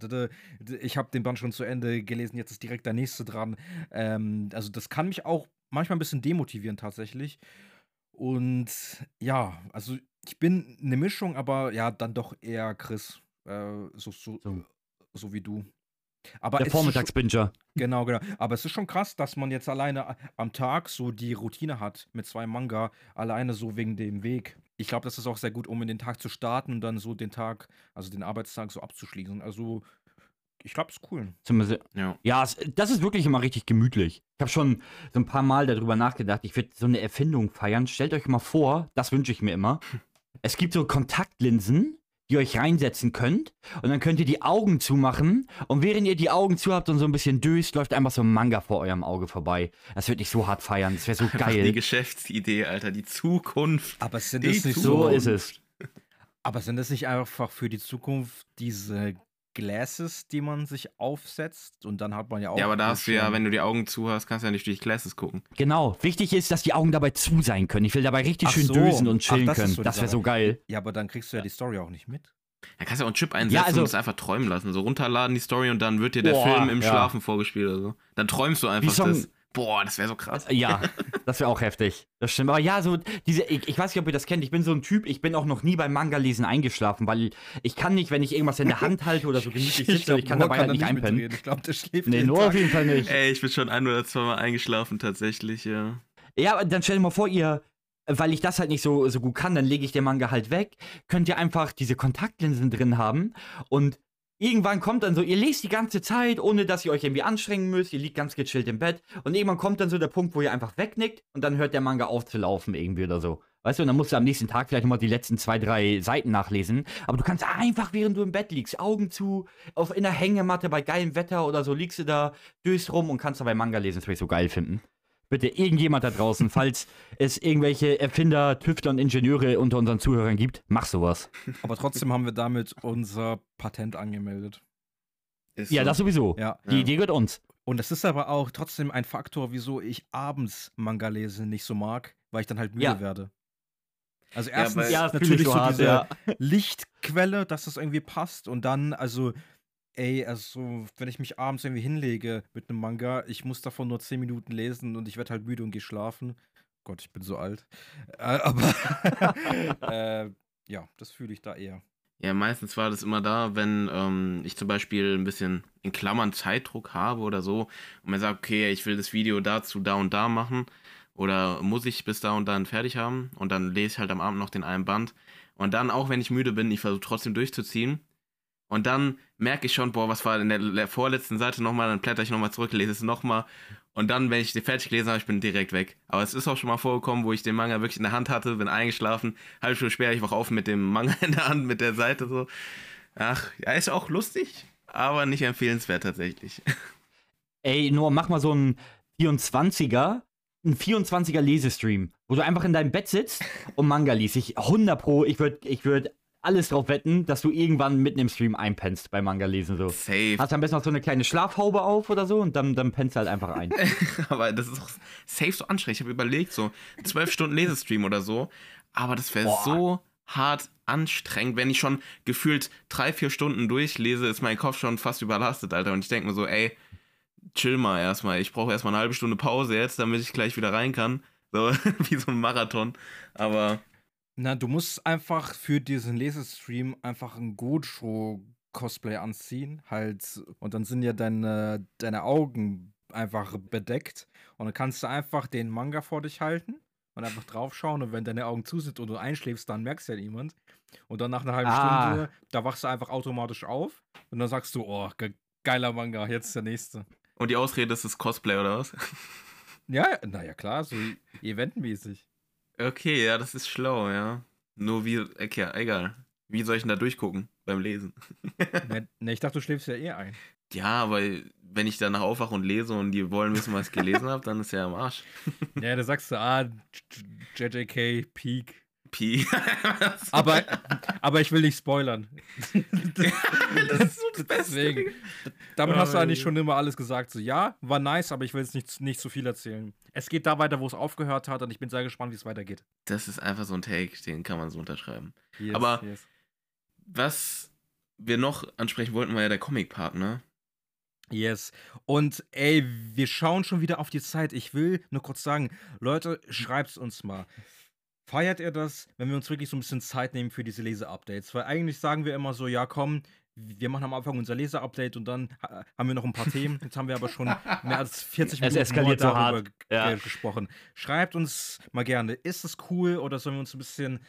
ich habe den Band schon zu Ende gelesen, jetzt ist direkt der nächste dran. Ähm, also, das kann mich auch manchmal ein bisschen demotivierend tatsächlich. Und ja, also ich bin eine Mischung, aber ja, dann doch eher Chris. Äh, so, so, so. so wie du. Aber Der Vormittagsbinger. Genau, genau. Aber es ist schon krass, dass man jetzt alleine am Tag so die Routine hat mit zwei Manga, alleine so wegen dem Weg. Ich glaube, das ist auch sehr gut, um in den Tag zu starten und dann so den Tag, also den Arbeitstag so abzuschließen. Also ich glaube, es ist cool. Ja, ja es, das ist wirklich immer richtig gemütlich. Ich habe schon so ein paar Mal darüber nachgedacht, ich würde so eine Erfindung feiern. Stellt euch mal vor, das wünsche ich mir immer. Es gibt so Kontaktlinsen, die ihr euch reinsetzen könnt. Und dann könnt ihr die Augen zumachen. Und während ihr die Augen zu habt und so ein bisschen döst, läuft einfach so ein Manga vor eurem Auge vorbei. Das würde ich so hart feiern. Das wäre so geil. Die Geschäftsidee, Alter. Die Zukunft. Aber sind das nicht so? So ist es. Aber sind das nicht einfach für die Zukunft diese Glasses, die man sich aufsetzt und dann hat man ja auch. Ja, aber da hast du ja, wenn du die Augen zu hast, kannst du ja nicht durch Glasses gucken. Genau. Wichtig ist, dass die Augen dabei zu sein können. Ich will dabei richtig Ach schön so. dösen und chillen Ach, das können. So das wäre so geil. Ja, aber dann kriegst du ja die Story auch nicht mit. Da kannst du ja auch einen Chip einsetzen ja, also, und es einfach träumen lassen. So runterladen die Story und dann wird dir der boah, Film im ja. Schlafen vorgespielt oder so. Dann träumst du einfach das. Boah, das wäre so krass. Ja, das wäre auch heftig. Das stimmt. Aber ja, so diese, ich, ich weiß nicht, ob ihr das kennt. Ich bin so ein Typ, ich bin auch noch nie beim Manga-Lesen eingeschlafen, weil ich kann nicht, wenn ich irgendwas in der Hand halte oder so gemütlich sitze, ich, glaub, ich kann dabei halt nicht einpennen. Mitreden. Ich glaube, der schläft Nee, nur auf jeden Fall nicht. Ey, ich bin schon ein oder zwei Mal eingeschlafen, tatsächlich, ja. Ja, aber dann stell dir mal vor, ihr, weil ich das halt nicht so, so gut kann, dann lege ich den Manga halt weg. Könnt ihr einfach diese Kontaktlinsen drin haben und irgendwann kommt dann so, ihr lest die ganze Zeit, ohne dass ihr euch irgendwie anstrengen müsst, ihr liegt ganz gechillt im Bett und irgendwann kommt dann so der Punkt, wo ihr einfach wegnickt und dann hört der Manga auf zu laufen irgendwie oder so. Weißt du, und dann musst du am nächsten Tag vielleicht nochmal die letzten zwei, drei Seiten nachlesen. Aber du kannst einfach, während du im Bett liegst, Augen zu, auf in der Hängematte bei geilem Wetter oder so, liegst du da, döst rum und kannst dabei Manga lesen. Das würde ich so geil finden. Bitte irgendjemand da draußen, falls es irgendwelche Erfinder, Tüftler und Ingenieure unter unseren Zuhörern gibt, mach sowas. Aber trotzdem haben wir damit unser Patent angemeldet. Ist Ja, so. das sowieso. Ja. Die Ja. Idee gehört uns. Und das ist aber auch trotzdem ein Faktor, wieso ich abends Manga lesen nicht so mag, weil ich dann halt müde Ja. werde. Also erstens Ja, natürlich ich so so hart, diese ja. Lichtquelle, dass das irgendwie passt und dann, also, ey, also, wenn ich mich abends irgendwie hinlege mit einem Manga, ich muss davon nur 10 Minuten lesen und ich werde halt müde und gehe schlafen. Gott, ich bin so alt. Äh, aber, äh, ja, das fühle ich da eher. Ja, meistens war das immer da, wenn ähm, ich zum Beispiel ein bisschen in Klammern Zeitdruck habe oder so und man sagt, okay, ich will das Video dazu da und da machen oder muss ich bis da und dann fertig haben und dann lese ich halt am Abend noch den einen Band und dann, auch wenn ich müde bin, ich versuche trotzdem durchzuziehen und dann merke ich schon, boah, was war in der, der vorletzten Seite nochmal, dann blätter ich nochmal zurück, lese es nochmal und dann, wenn ich die fertig gelesen habe, ich bin direkt weg. Aber es ist auch schon mal vorgekommen, wo ich den Manga wirklich in der Hand hatte, bin eingeschlafen, halbe Stunde später, ich wach auf mit dem Manga in der Hand, mit der Seite so. Ach, ja, ist auch lustig, aber nicht empfehlenswert tatsächlich. Ey, nur mach mal so einen 24er, einen 24er Lesestream, wo du einfach in deinem Bett sitzt und Manga liest. Ich 100 pro, ich würde ich würd alles drauf wetten, dass du irgendwann mitten im Stream einpennst beim Manga lesen so. Safe. Hast am besten noch so eine kleine Schlafhaube auf oder so und dann, dann pennst du halt einfach ein. aber das ist auch safe so anstrengend. Ich habe überlegt, so zwölf Stunden Lesestream oder so. Aber das wäre so hart anstrengend, wenn ich schon gefühlt drei, vier Stunden durchlese, ist mein Kopf schon fast überlastet, Alter. Und ich denke mir so, ey, chill mal erstmal. Ich brauche erstmal eine halbe Stunde Pause jetzt, damit ich gleich wieder rein kann. So wie so ein Marathon. Aber Na, du musst einfach für diesen Lesestream einfach ein Gojo-Cosplay anziehen, halt, und dann sind ja deine, deine Augen einfach bedeckt. Und dann kannst du einfach den Manga vor dich halten und einfach draufschauen. Und wenn deine Augen zu sind und du einschläfst, dann merkst ja niemand. Und dann nach einer halben Ah. Stunde, da wachst du einfach automatisch auf. Und dann sagst du, oh, ge geiler Manga, jetzt der nächste. und die Ausrede ist das Cosplay oder was? Ja, naja, klar, so eventmäßig. Okay, ja, das ist schlau, ja. Nur wie, okay, egal. Wie soll ich denn da durchgucken beim Lesen? ne, ich dachte, du schläfst ja eh ein. Ja, aber wenn ich danach aufwache und lese und die wollen wissen, was ich gelesen habe, dann ist ja am Arsch. Ja, da sagst du, ah, JJK, Peak. Pi. Aber, aber ich will nicht spoilern. das ist so das Beste. Deswegen. Damit hast du eigentlich schon immer alles gesagt. So, ja, war nice, aber ich will jetzt nicht, nicht zu viel erzählen. Es geht da weiter, wo es aufgehört hat und ich bin sehr gespannt, wie es weitergeht. Das ist einfach so ein Take, den kann man so unterschreiben. Yes, Aber- yes. Was wir noch ansprechen wollten, war ja der Comic-Part, ne? Yes. Und ey, wir schauen schon wieder auf die Zeit. Ich will nur kurz sagen, Leute, schreibt's uns mal. Feiert ihr das, wenn wir uns wirklich so ein bisschen Zeit nehmen für diese Lese-Updates? Weil eigentlich sagen wir immer so, ja komm, wir machen am Anfang unser Lese-Update und dann ha- haben wir noch ein paar Themen. Jetzt haben wir aber schon mehr als 40 Es Minuten nur so hart. darüber g- Ja. gesprochen. Schreibt uns mal gerne, ist es cool oder sollen wir uns ein bisschen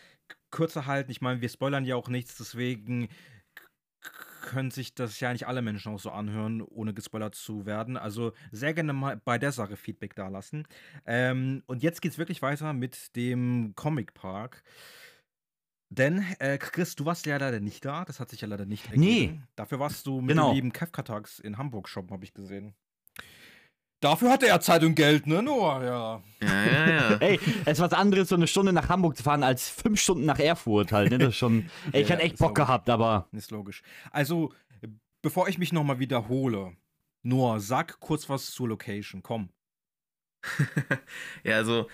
kürzer halten? Ich meine, wir spoilern ja auch nichts, deswegen können sich das ja nicht alle Menschen auch so anhören, ohne gespoilert zu werden. Also sehr gerne mal bei der Sache Feedback dalassen. Ähm, und jetzt geht's wirklich weiter mit dem Comic Park. Denn, äh, Chris, du warst ja leider nicht da. Das hat sich ja leider nicht ergeben. Nee. Dafür warst du mit Genau. dem lieben Kafka Tags in Hamburg shoppen, habe ich gesehen. Dafür hatte er Zeit und Geld, ne, Noah? Ja. Ja, ja, ja. Ey, es ist was anderes, so eine Stunde nach Hamburg zu fahren, als fünf Stunden nach Erfurt halt. Ne? Das ist schon. Ey, ich Ja, hatte echt Bock logisch. gehabt, aber. Ist logisch. Also, bevor ich mich nochmal wiederhole, Noah, sag kurz was zur Location. Komm. ja, also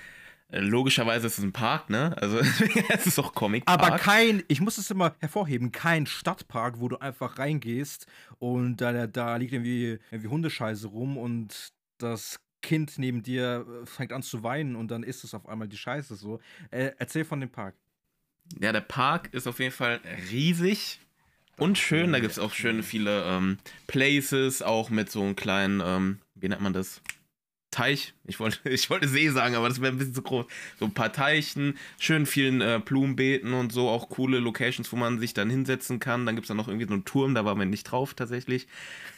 äh, logischerweise ist es ein Park, ne? Also es ist auch Comic-Park. Aber kein, ich muss es immer hervorheben, kein Stadtpark, wo du einfach reingehst und da, da liegt irgendwie, irgendwie Hundescheiße rum und das Kind neben dir äh, fängt an zu weinen und dann ist es auf einmal die Scheiße so. Äh, erzähl von dem Park. Ja, der Park ist auf jeden Fall riesig und schön. Da gibt es auch schön viele ähm, Places, auch mit so einem kleinen, ähm, wie nennt man das? Teich. Ich wollte, ich wollte See sagen, aber das wäre ein bisschen zu groß. So ein paar Teichen, schön vielen äh, Blumenbeeten und so, auch coole Locations, wo man sich dann hinsetzen kann. Dann gibt es da noch irgendwie so einen Turm, da waren wir nicht drauf tatsächlich,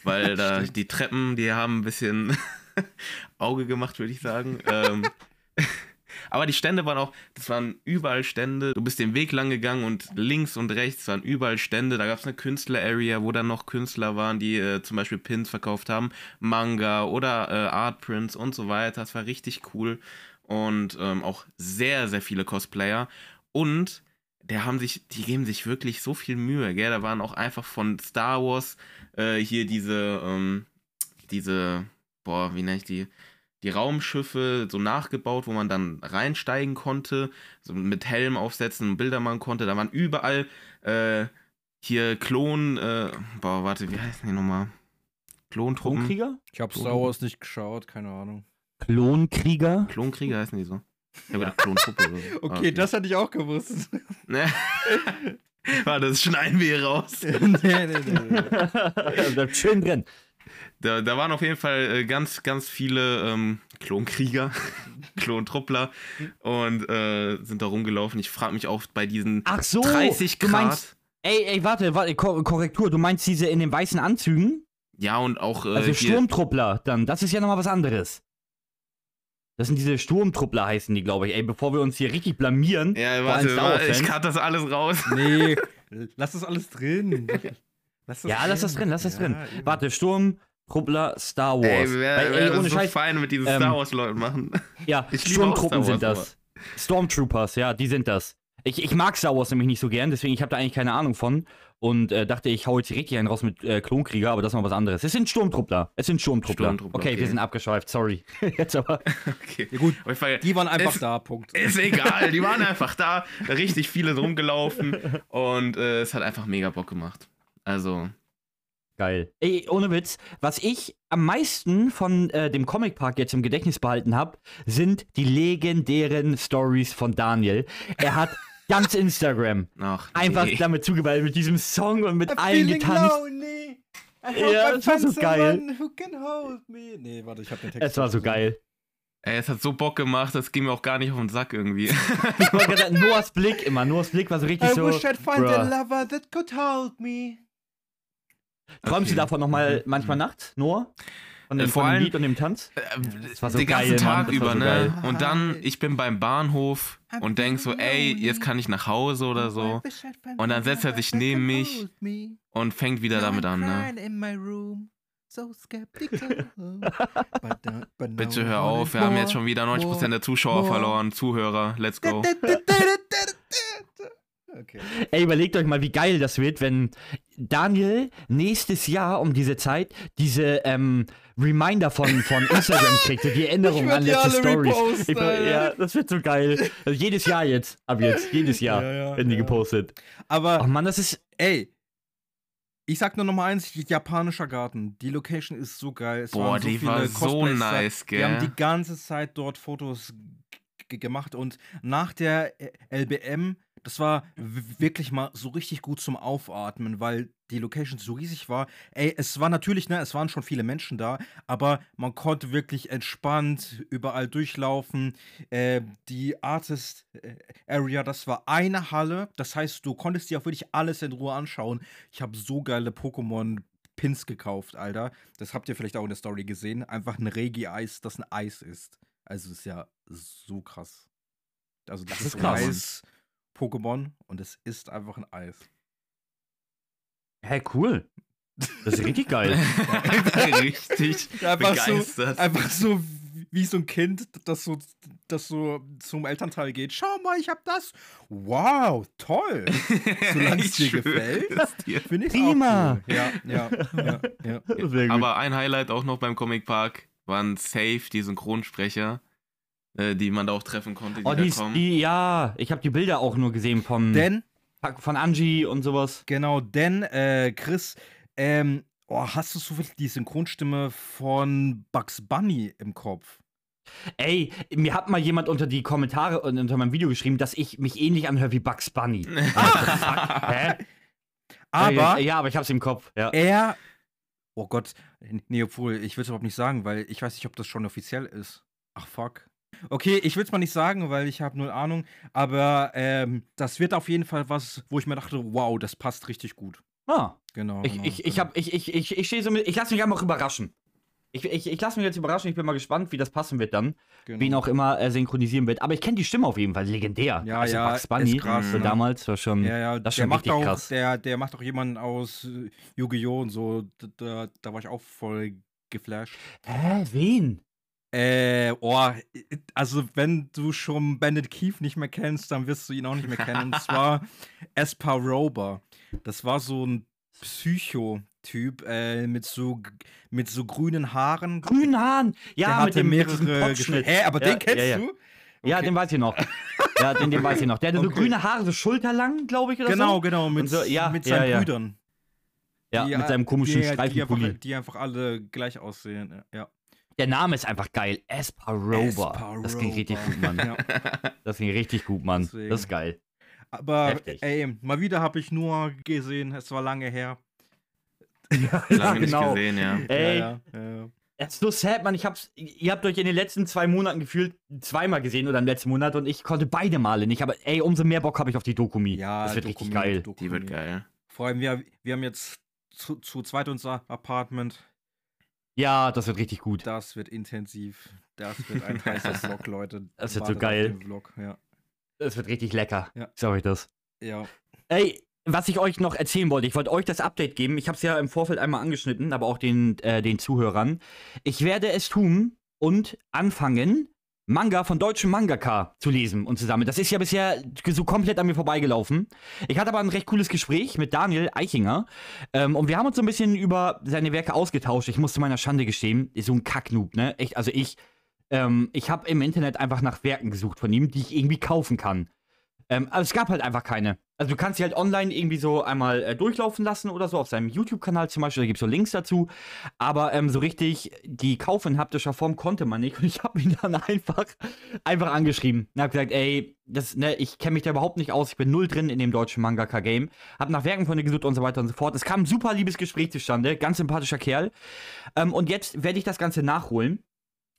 weil da die Treppen, die haben ein bisschen Auge gemacht, würde ich sagen. ähm, aber die Stände waren auch, das waren überall Stände. Du bist den Weg lang gegangen und links und rechts waren überall Stände. Da gab es eine Künstler-Area, wo dann noch Künstler waren, die äh, zum Beispiel Pins verkauft haben, Manga oder äh, Artprints und so weiter. Das war richtig cool. Und ähm, auch sehr, sehr viele Cosplayer. Und der haben sich, die geben sich wirklich so viel Mühe, gell? Da waren auch einfach von Star Wars äh, hier diese, ähm, diese, boah, wie nenne ich die? Die Raumschiffe so nachgebaut, wo man dann reinsteigen konnte, so mit Helm aufsetzen, Bilder machen konnte. Da waren überall äh, hier Klon, äh, boah, warte, wie heißen die nochmal? Klontruppen? Klonkrieger? Ich habe Star Wars nicht geschaut, keine Ahnung. Klonkrieger? Klonkrieger heißen die so. Ich habe gedacht Klontruppe oder so. Okay, Ah, das hatte ich auch gewusst. Warte, das schneiden wir hier raus. nee, nee, nee, nee. Bleibt schön drin. Da, da waren auf jeden Fall äh, ganz, ganz viele ähm, Klonkrieger, Klontruppler und äh, sind da rumgelaufen. Ich frage mich auch bei diesen Ach so, 30 du Grad. meinst, ey, ey, warte, warte, Ko Korrektur, du meinst diese in den weißen Anzügen? Ja, und auch äh, Also Sturmtruppler, dann, das ist ja nochmal was anderes. Das sind diese Sturmtruppler heißen die, glaube ich. Ey, bevor wir uns hier richtig blamieren. Ja, warte, warte, ich cut das alles raus. nee, lass das alles drin. Lass Ja, lass das drin, lass das Ja, drin. eben. Warte, Sturmtruppler Star Wars. Ey, wir Weil, werden ohne das so Scheiß, fein mit diesen ähm, Star Wars-Leuten machen. ja, Sturmtruppen sind das. Stormtroopers, ja, die sind das. Ich, ich mag Star Wars nämlich nicht so gern, deswegen ich habe da eigentlich keine Ahnung von und äh, dachte, ich hau jetzt richtig einen raus mit äh, Klonkrieger, aber das ist noch was anderes. Es sind Sturmtruppler. Es sind Sturmtruppler. Sturmtruppler, okay, okay. wir sind abgeschweift, sorry. jetzt aber. Okay. Ja, gut, jeden Fall, die waren einfach Es- da, Punkt. Ist egal, die waren einfach da, richtig viele rumgelaufen und äh, es hat einfach mega Bock gemacht. Also, Geil. Ey, ohne Witz, was ich am meisten von äh, dem Comic Park jetzt im Gedächtnis behalten habe, sind die legendären Stories von Daniel. Er hat ganz Instagram ach, einfach nee. damit zugeballt mit diesem Song und mit allen getanzt. lonely. Ja, das war so geil. Who can hold me. Nee, warte, ich hab den Text. Es war so geil. Ey, es hat so Bock gemacht, das ging mir auch gar nicht auf den Sack irgendwie. Noahs Blick immer. Noahs Blick war so richtig I so. wish I'd find bruh. a lover that could hold me. Träumst du Okay. davon nochmal Mhm. manchmal nachts, Noah? Von dem, Äh, vor von dem allem- Lied und dem Tanz? Das war so den geil, ganzen Mann, Tag war über, so ne? geil. Und dann, ich bin beim Bahnhof und denk so, ey, jetzt kann ich nach Hause oder so. Und dann setzt er sich neben mich und fängt wieder damit an, ne? Bitte hör auf, wir haben jetzt schon wieder 90% der Zuschauer verloren. Zuhörer, let's go. Okay. Ey, überlegt euch mal, wie geil das wird, wenn Daniel nächstes Jahr um diese Zeit diese ähm, Reminder von, von Instagram kriegt, die Erinnerung an letzte Stories. reposten, Ich, Alter. ja, das wird so geil. Also jedes Jahr jetzt, ab jetzt, jedes Jahr Ja, ja, werden die ja. gepostet. Aber Ach man, das ist ey, ich sag nur noch mal eins, japanischer Garten. Die Location ist so geil. Es Boah, so die war so nice, Wir haben gell? die ganze Zeit dort Fotos gemacht und nach der LBM, das war wirklich mal so richtig gut zum Aufatmen, weil die Location so riesig war. Ey, es war natürlich, ne, es waren schon viele Menschen da, aber man konnte wirklich entspannt überall durchlaufen. Äh, die Artist äh, Area, das war eine Halle. Das heißt, du konntest dir auch wirklich alles in Ruhe anschauen. Ich habe so geile Pokémon Pins gekauft, Alter. Das habt ihr vielleicht auch in der Story gesehen. Einfach ein Regi-Eis, das ein Eis ist. Also ist ja so krass. Also das, Das ist ist krass. Eis Pokémon und es ist einfach ein Eis. Hä, cool. Das ist richtig geil. Richtig Einfach so, begeistert. einfach so wie so ein Kind, das so, das so zum Elternteil geht. Schau mal, ich hab das. Wow, toll. Solange es dir gefällt, finde ich Prima. Auch cool. Ja, ja, ja, ja. Sehr gut. Aber ein Highlight auch noch beim Comic Park waren Safe, die Synchronsprecher, äh, die man da auch treffen konnte, die oh, die, die, ja, ich habe die Bilder auch nur gesehen vom, Denn von Angie und sowas. Genau, denn äh, Chris, ähm, Oh, hast du zufällig die Synchronstimme von Bugs Bunny im Kopf? Ey, mir hat mal jemand unter die Kommentare und unter meinem Video geschrieben, dass ich mich ähnlich anhöre wie Bugs Bunny. Hä? Aber Ja, aber ich hab's im Kopf. Ja. er. Oh Gott, nee, obwohl, ich will es überhaupt nicht sagen, weil ich weiß nicht, ob das schon offiziell ist. Ach fuck. Okay, ich will es mal nicht sagen, weil ich habe null Ahnung, aber ähm, das wird auf jeden Fall was, wo ich mir dachte, wow, das passt richtig gut. Ah, Genau. ich, genau, ich, ich, genau. hab, ich, ich, ich, ich stehe so mit, ich lasse mich einfach überraschen. Ich, ich, ich lasse mich jetzt überraschen, ich bin mal gespannt, wie das passen wird dann, genau. wen auch immer er synchronisieren wird. Aber ich kenne die Stimme auf jeden Fall, legendär. Ja, also ja, Bugs Bunny, ist krass, so ne? damals war schon, Ja, ja, das der schon macht auch, krass. der, der macht auch jemanden aus äh, Yu-Gi-Oh! und so. Da, da, da war ich auch voll geflasht. Hä, wen? Äh, oh, also wenn du schon Bandit Keith nicht mehr kennst, dann wirst du ihn auch nicht mehr kennen. Und zwar Esparoba. Das war so ein Psycho-Typ äh, mit so mit so grünen Haaren. Grünen Haaren. Ja, der mit hatte dem mit diesem mehrere. Hä, aber Ja, den kennst ja, ja. du? Ja, Okay. den weiß ich noch. ja, den, den weiß ich noch. Der hatte so Okay. grüne Haare, so schulterlang, glaube ich, oder Genau, so. genau, mit, Und so, ja, mit ja, seinen ja. Brüdern. Ja, die, mit seinem komischen die, die, einfach, Streifenpulli. die einfach alle gleich aussehen. Ja. Der Name ist einfach geil. Esparoba. Das klingt richtig gut, Mann. Ja. Das klingt richtig gut, Mann. Deswegen. Das ist geil. Aber Heftig. ey, mal wieder habe ich nur gesehen, es war lange her. Lange nicht genau. gesehen, ja. Ey, Ja, ja, ja. es ist so sad, Mann. Ich hab's, ihr habt euch in den letzten zwei Monaten gefühlt zweimal gesehen oder im letzten Monat und ich konnte beide Male nicht. Aber ey, umso mehr Bock habe ich auf die Dokumi. Ja, das wird richtig Dokumi, geil. Dokumi. Die wird geil. Vor allem, wir, wir haben jetzt zu, zu zweit unser Apartment. Ja, das wird richtig gut. Das wird intensiv. Das wird ein heißer Vlog, Leute. Das wird so Wartet geil. Vlog. Ja. Das wird richtig lecker. Ja. Sag euch das. ja. Ey, was ich euch noch erzählen wollte, ich wollte euch das Update geben. Ich habe es ja im Vorfeld einmal angeschnitten, aber auch den, äh, den Zuhörern. Ich werde es tun und anfangen, Manga von deutschen Mangaka zu lesen und zu sammeln. Das ist ja bisher so komplett an mir vorbeigelaufen. Ich hatte aber ein recht cooles Gespräch mit Daniel Eichinger ähm, und wir haben uns so ein bisschen über seine Werke ausgetauscht. Ich muss zu meiner Schande gestehen, ist so ein Kacknoob, ne? Echt, also ich, ähm, ich habe im Internet einfach nach Werken gesucht von ihm, die ich irgendwie kaufen kann. Ähm, aber es gab halt einfach keine. Also du kannst sie halt online irgendwie so einmal äh, durchlaufen lassen oder so, auf seinem YouTube-Kanal zum Beispiel, da gibt es so Links dazu. Aber ähm, so richtig die Kauf in haptischer Form konnte man nicht. Und ich habe ihn dann einfach, einfach angeschrieben. Und habe gesagt, ey, das, ne, ich kenne mich da überhaupt nicht aus, ich bin null drin in dem deutschen Mangaka-Game. Hab nach Werken von dir gesucht und so weiter und so fort. Es kam ein super liebes Gespräch zustande, ganz sympathischer Kerl. Ähm, und jetzt werde ich das Ganze nachholen.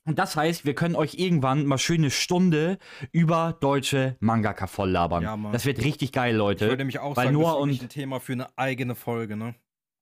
Und das heißt, wir können euch irgendwann mal schöne Stunde über deutsche Mangaka volllabern. Ja, Mann. das wird richtig geil, Ich Leute. würde nämlich auch weil sagen, Noah das ist und- ein Thema für eine eigene Folge, ne?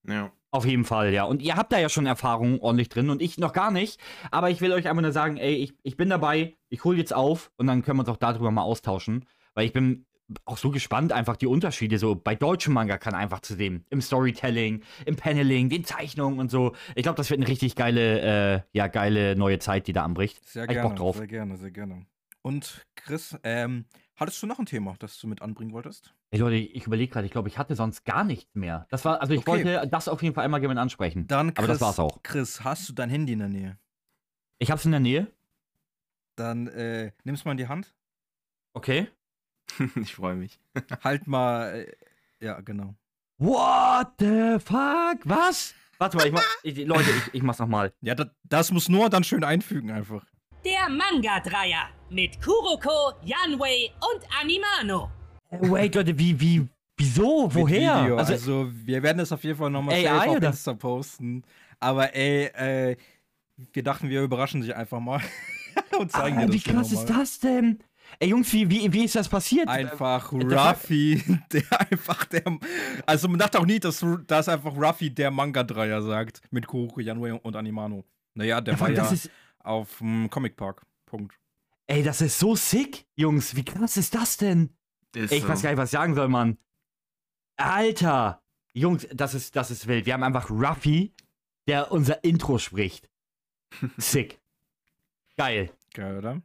Ja. Auf jeden Fall, ja. Und ihr habt da ja schon Erfahrung ordentlich drin und ich noch gar nicht. Aber ich will euch einfach nur sagen, ey, ich, ich bin dabei, ich hole jetzt auf und dann können wir uns auch darüber mal austauschen. Weil ich bin auch so gespannt, einfach die Unterschiede so bei deutschen Manga kann einfach zu sehen. Im Storytelling, im Paneling, den Zeichnungen und so. Ich glaube, das wird eine richtig geile, äh, ja, geile neue Zeit, die da anbricht. Sehr ich gerne. Bock drauf. Sehr gerne, sehr gerne. Und Chris, ähm, hattest du noch ein Thema, das du mit anbringen wolltest? Ey Leute, ich überlege gerade, ich glaube, ich hatte sonst gar nichts mehr. Das war, also ich Okay. wollte das auf jeden Fall einmal gerne ansprechen. Dann, Chris, Aber das war's auch. Chris, hast du dein Handy in der Nähe? Ich hab's in der Nähe. Dann äh, nimm's mal in die Hand. Okay. ich freue mich. Halt mal. Äh, ja, genau. What the fuck? Was? Warte mal, ich mach, ich, Leute, ich, ich mach's nochmal. Ja, das, das muss nur dann schön einfügen einfach. Der Manga-Dreier mit Kuroko, Yanwei und Animano. Wait, Leute, wie, wie, wieso? Woher? Video. Also, Also, wir werden das auf jeden Fall nochmal safe auf oder? Insta posten. Aber ey, äh, wir dachten, wir überraschen dich einfach mal. und zeigen ah, dir das wie krass ist das denn? Ey, Jungs, wie, wie, wie ist das passiert? Einfach Äh, Ruffy, der einfach der. Also man dachte auch nie, dass, dass einfach Ruffy der Manga-Dreier sagt. Mit Kuroko, Yanue und Animano. Naja, der Ja, war ja auf dem Comic Park. Punkt. ey, das ist so sick, Jungs. Wie krass ist das denn? Ist Ey, ich so. weiß gar nicht, was ich sagen soll, Mann. Alter! Jungs, das ist, das ist wild. Wir haben einfach Ruffy, der unser Intro spricht. Sick. Geil. Geil, oder?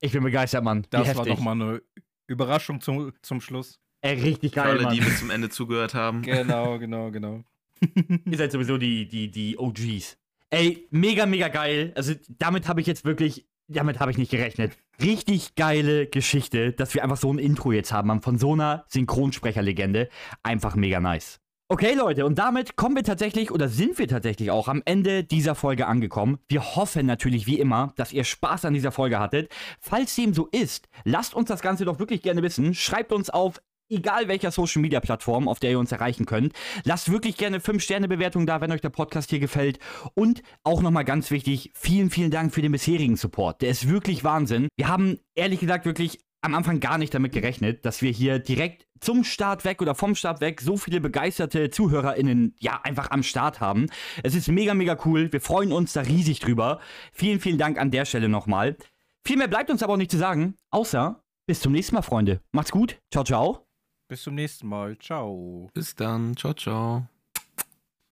Ich bin begeistert, Mann. Wie Das war heftig. doch mal eine Überraschung zum, zum Schluss. Ey, richtig Für geil, alle, Mann. die bis zum Ende zugehört haben. Genau, genau, genau. Ihr seid sowieso die, die, die OGs. Ey, mega, mega geil. Also, damit habe ich jetzt wirklich, damit habe ich nicht gerechnet. Richtig geile Geschichte, dass wir einfach so ein Intro jetzt haben, von so einer Synchronsprecherlegende. Einfach mega nice. Okay, Leute, und damit kommen wir tatsächlich oder sind wir tatsächlich auch am Ende dieser Folge angekommen. Wir hoffen natürlich wie immer, dass ihr Spaß an dieser Folge hattet. Falls dem so ist, lasst uns das Ganze doch wirklich gerne wissen. Schreibt uns auf egal welcher Social Media Plattform, auf der ihr uns erreichen könnt. Lasst wirklich gerne 5-Sterne-Bewertung da, wenn euch der Podcast hier gefällt. Und auch nochmal ganz wichtig, vielen, vielen Dank für den bisherigen Support. Der ist wirklich Wahnsinn. Wir haben ehrlich gesagt wirklich am Anfang gar nicht damit gerechnet, dass wir hier direkt zum Start weg oder vom Start weg so viele begeisterte ZuhörerInnen ja einfach am Start haben. Es ist mega, mega cool. Wir freuen uns da riesig drüber. Vielen, vielen Dank an der Stelle nochmal. Viel mehr bleibt uns aber auch nicht zu sagen, außer bis zum nächsten Mal, Freunde. Macht's gut. Ciao, ciao. Bis zum nächsten Mal. Ciao. Bis dann. Ciao, ciao.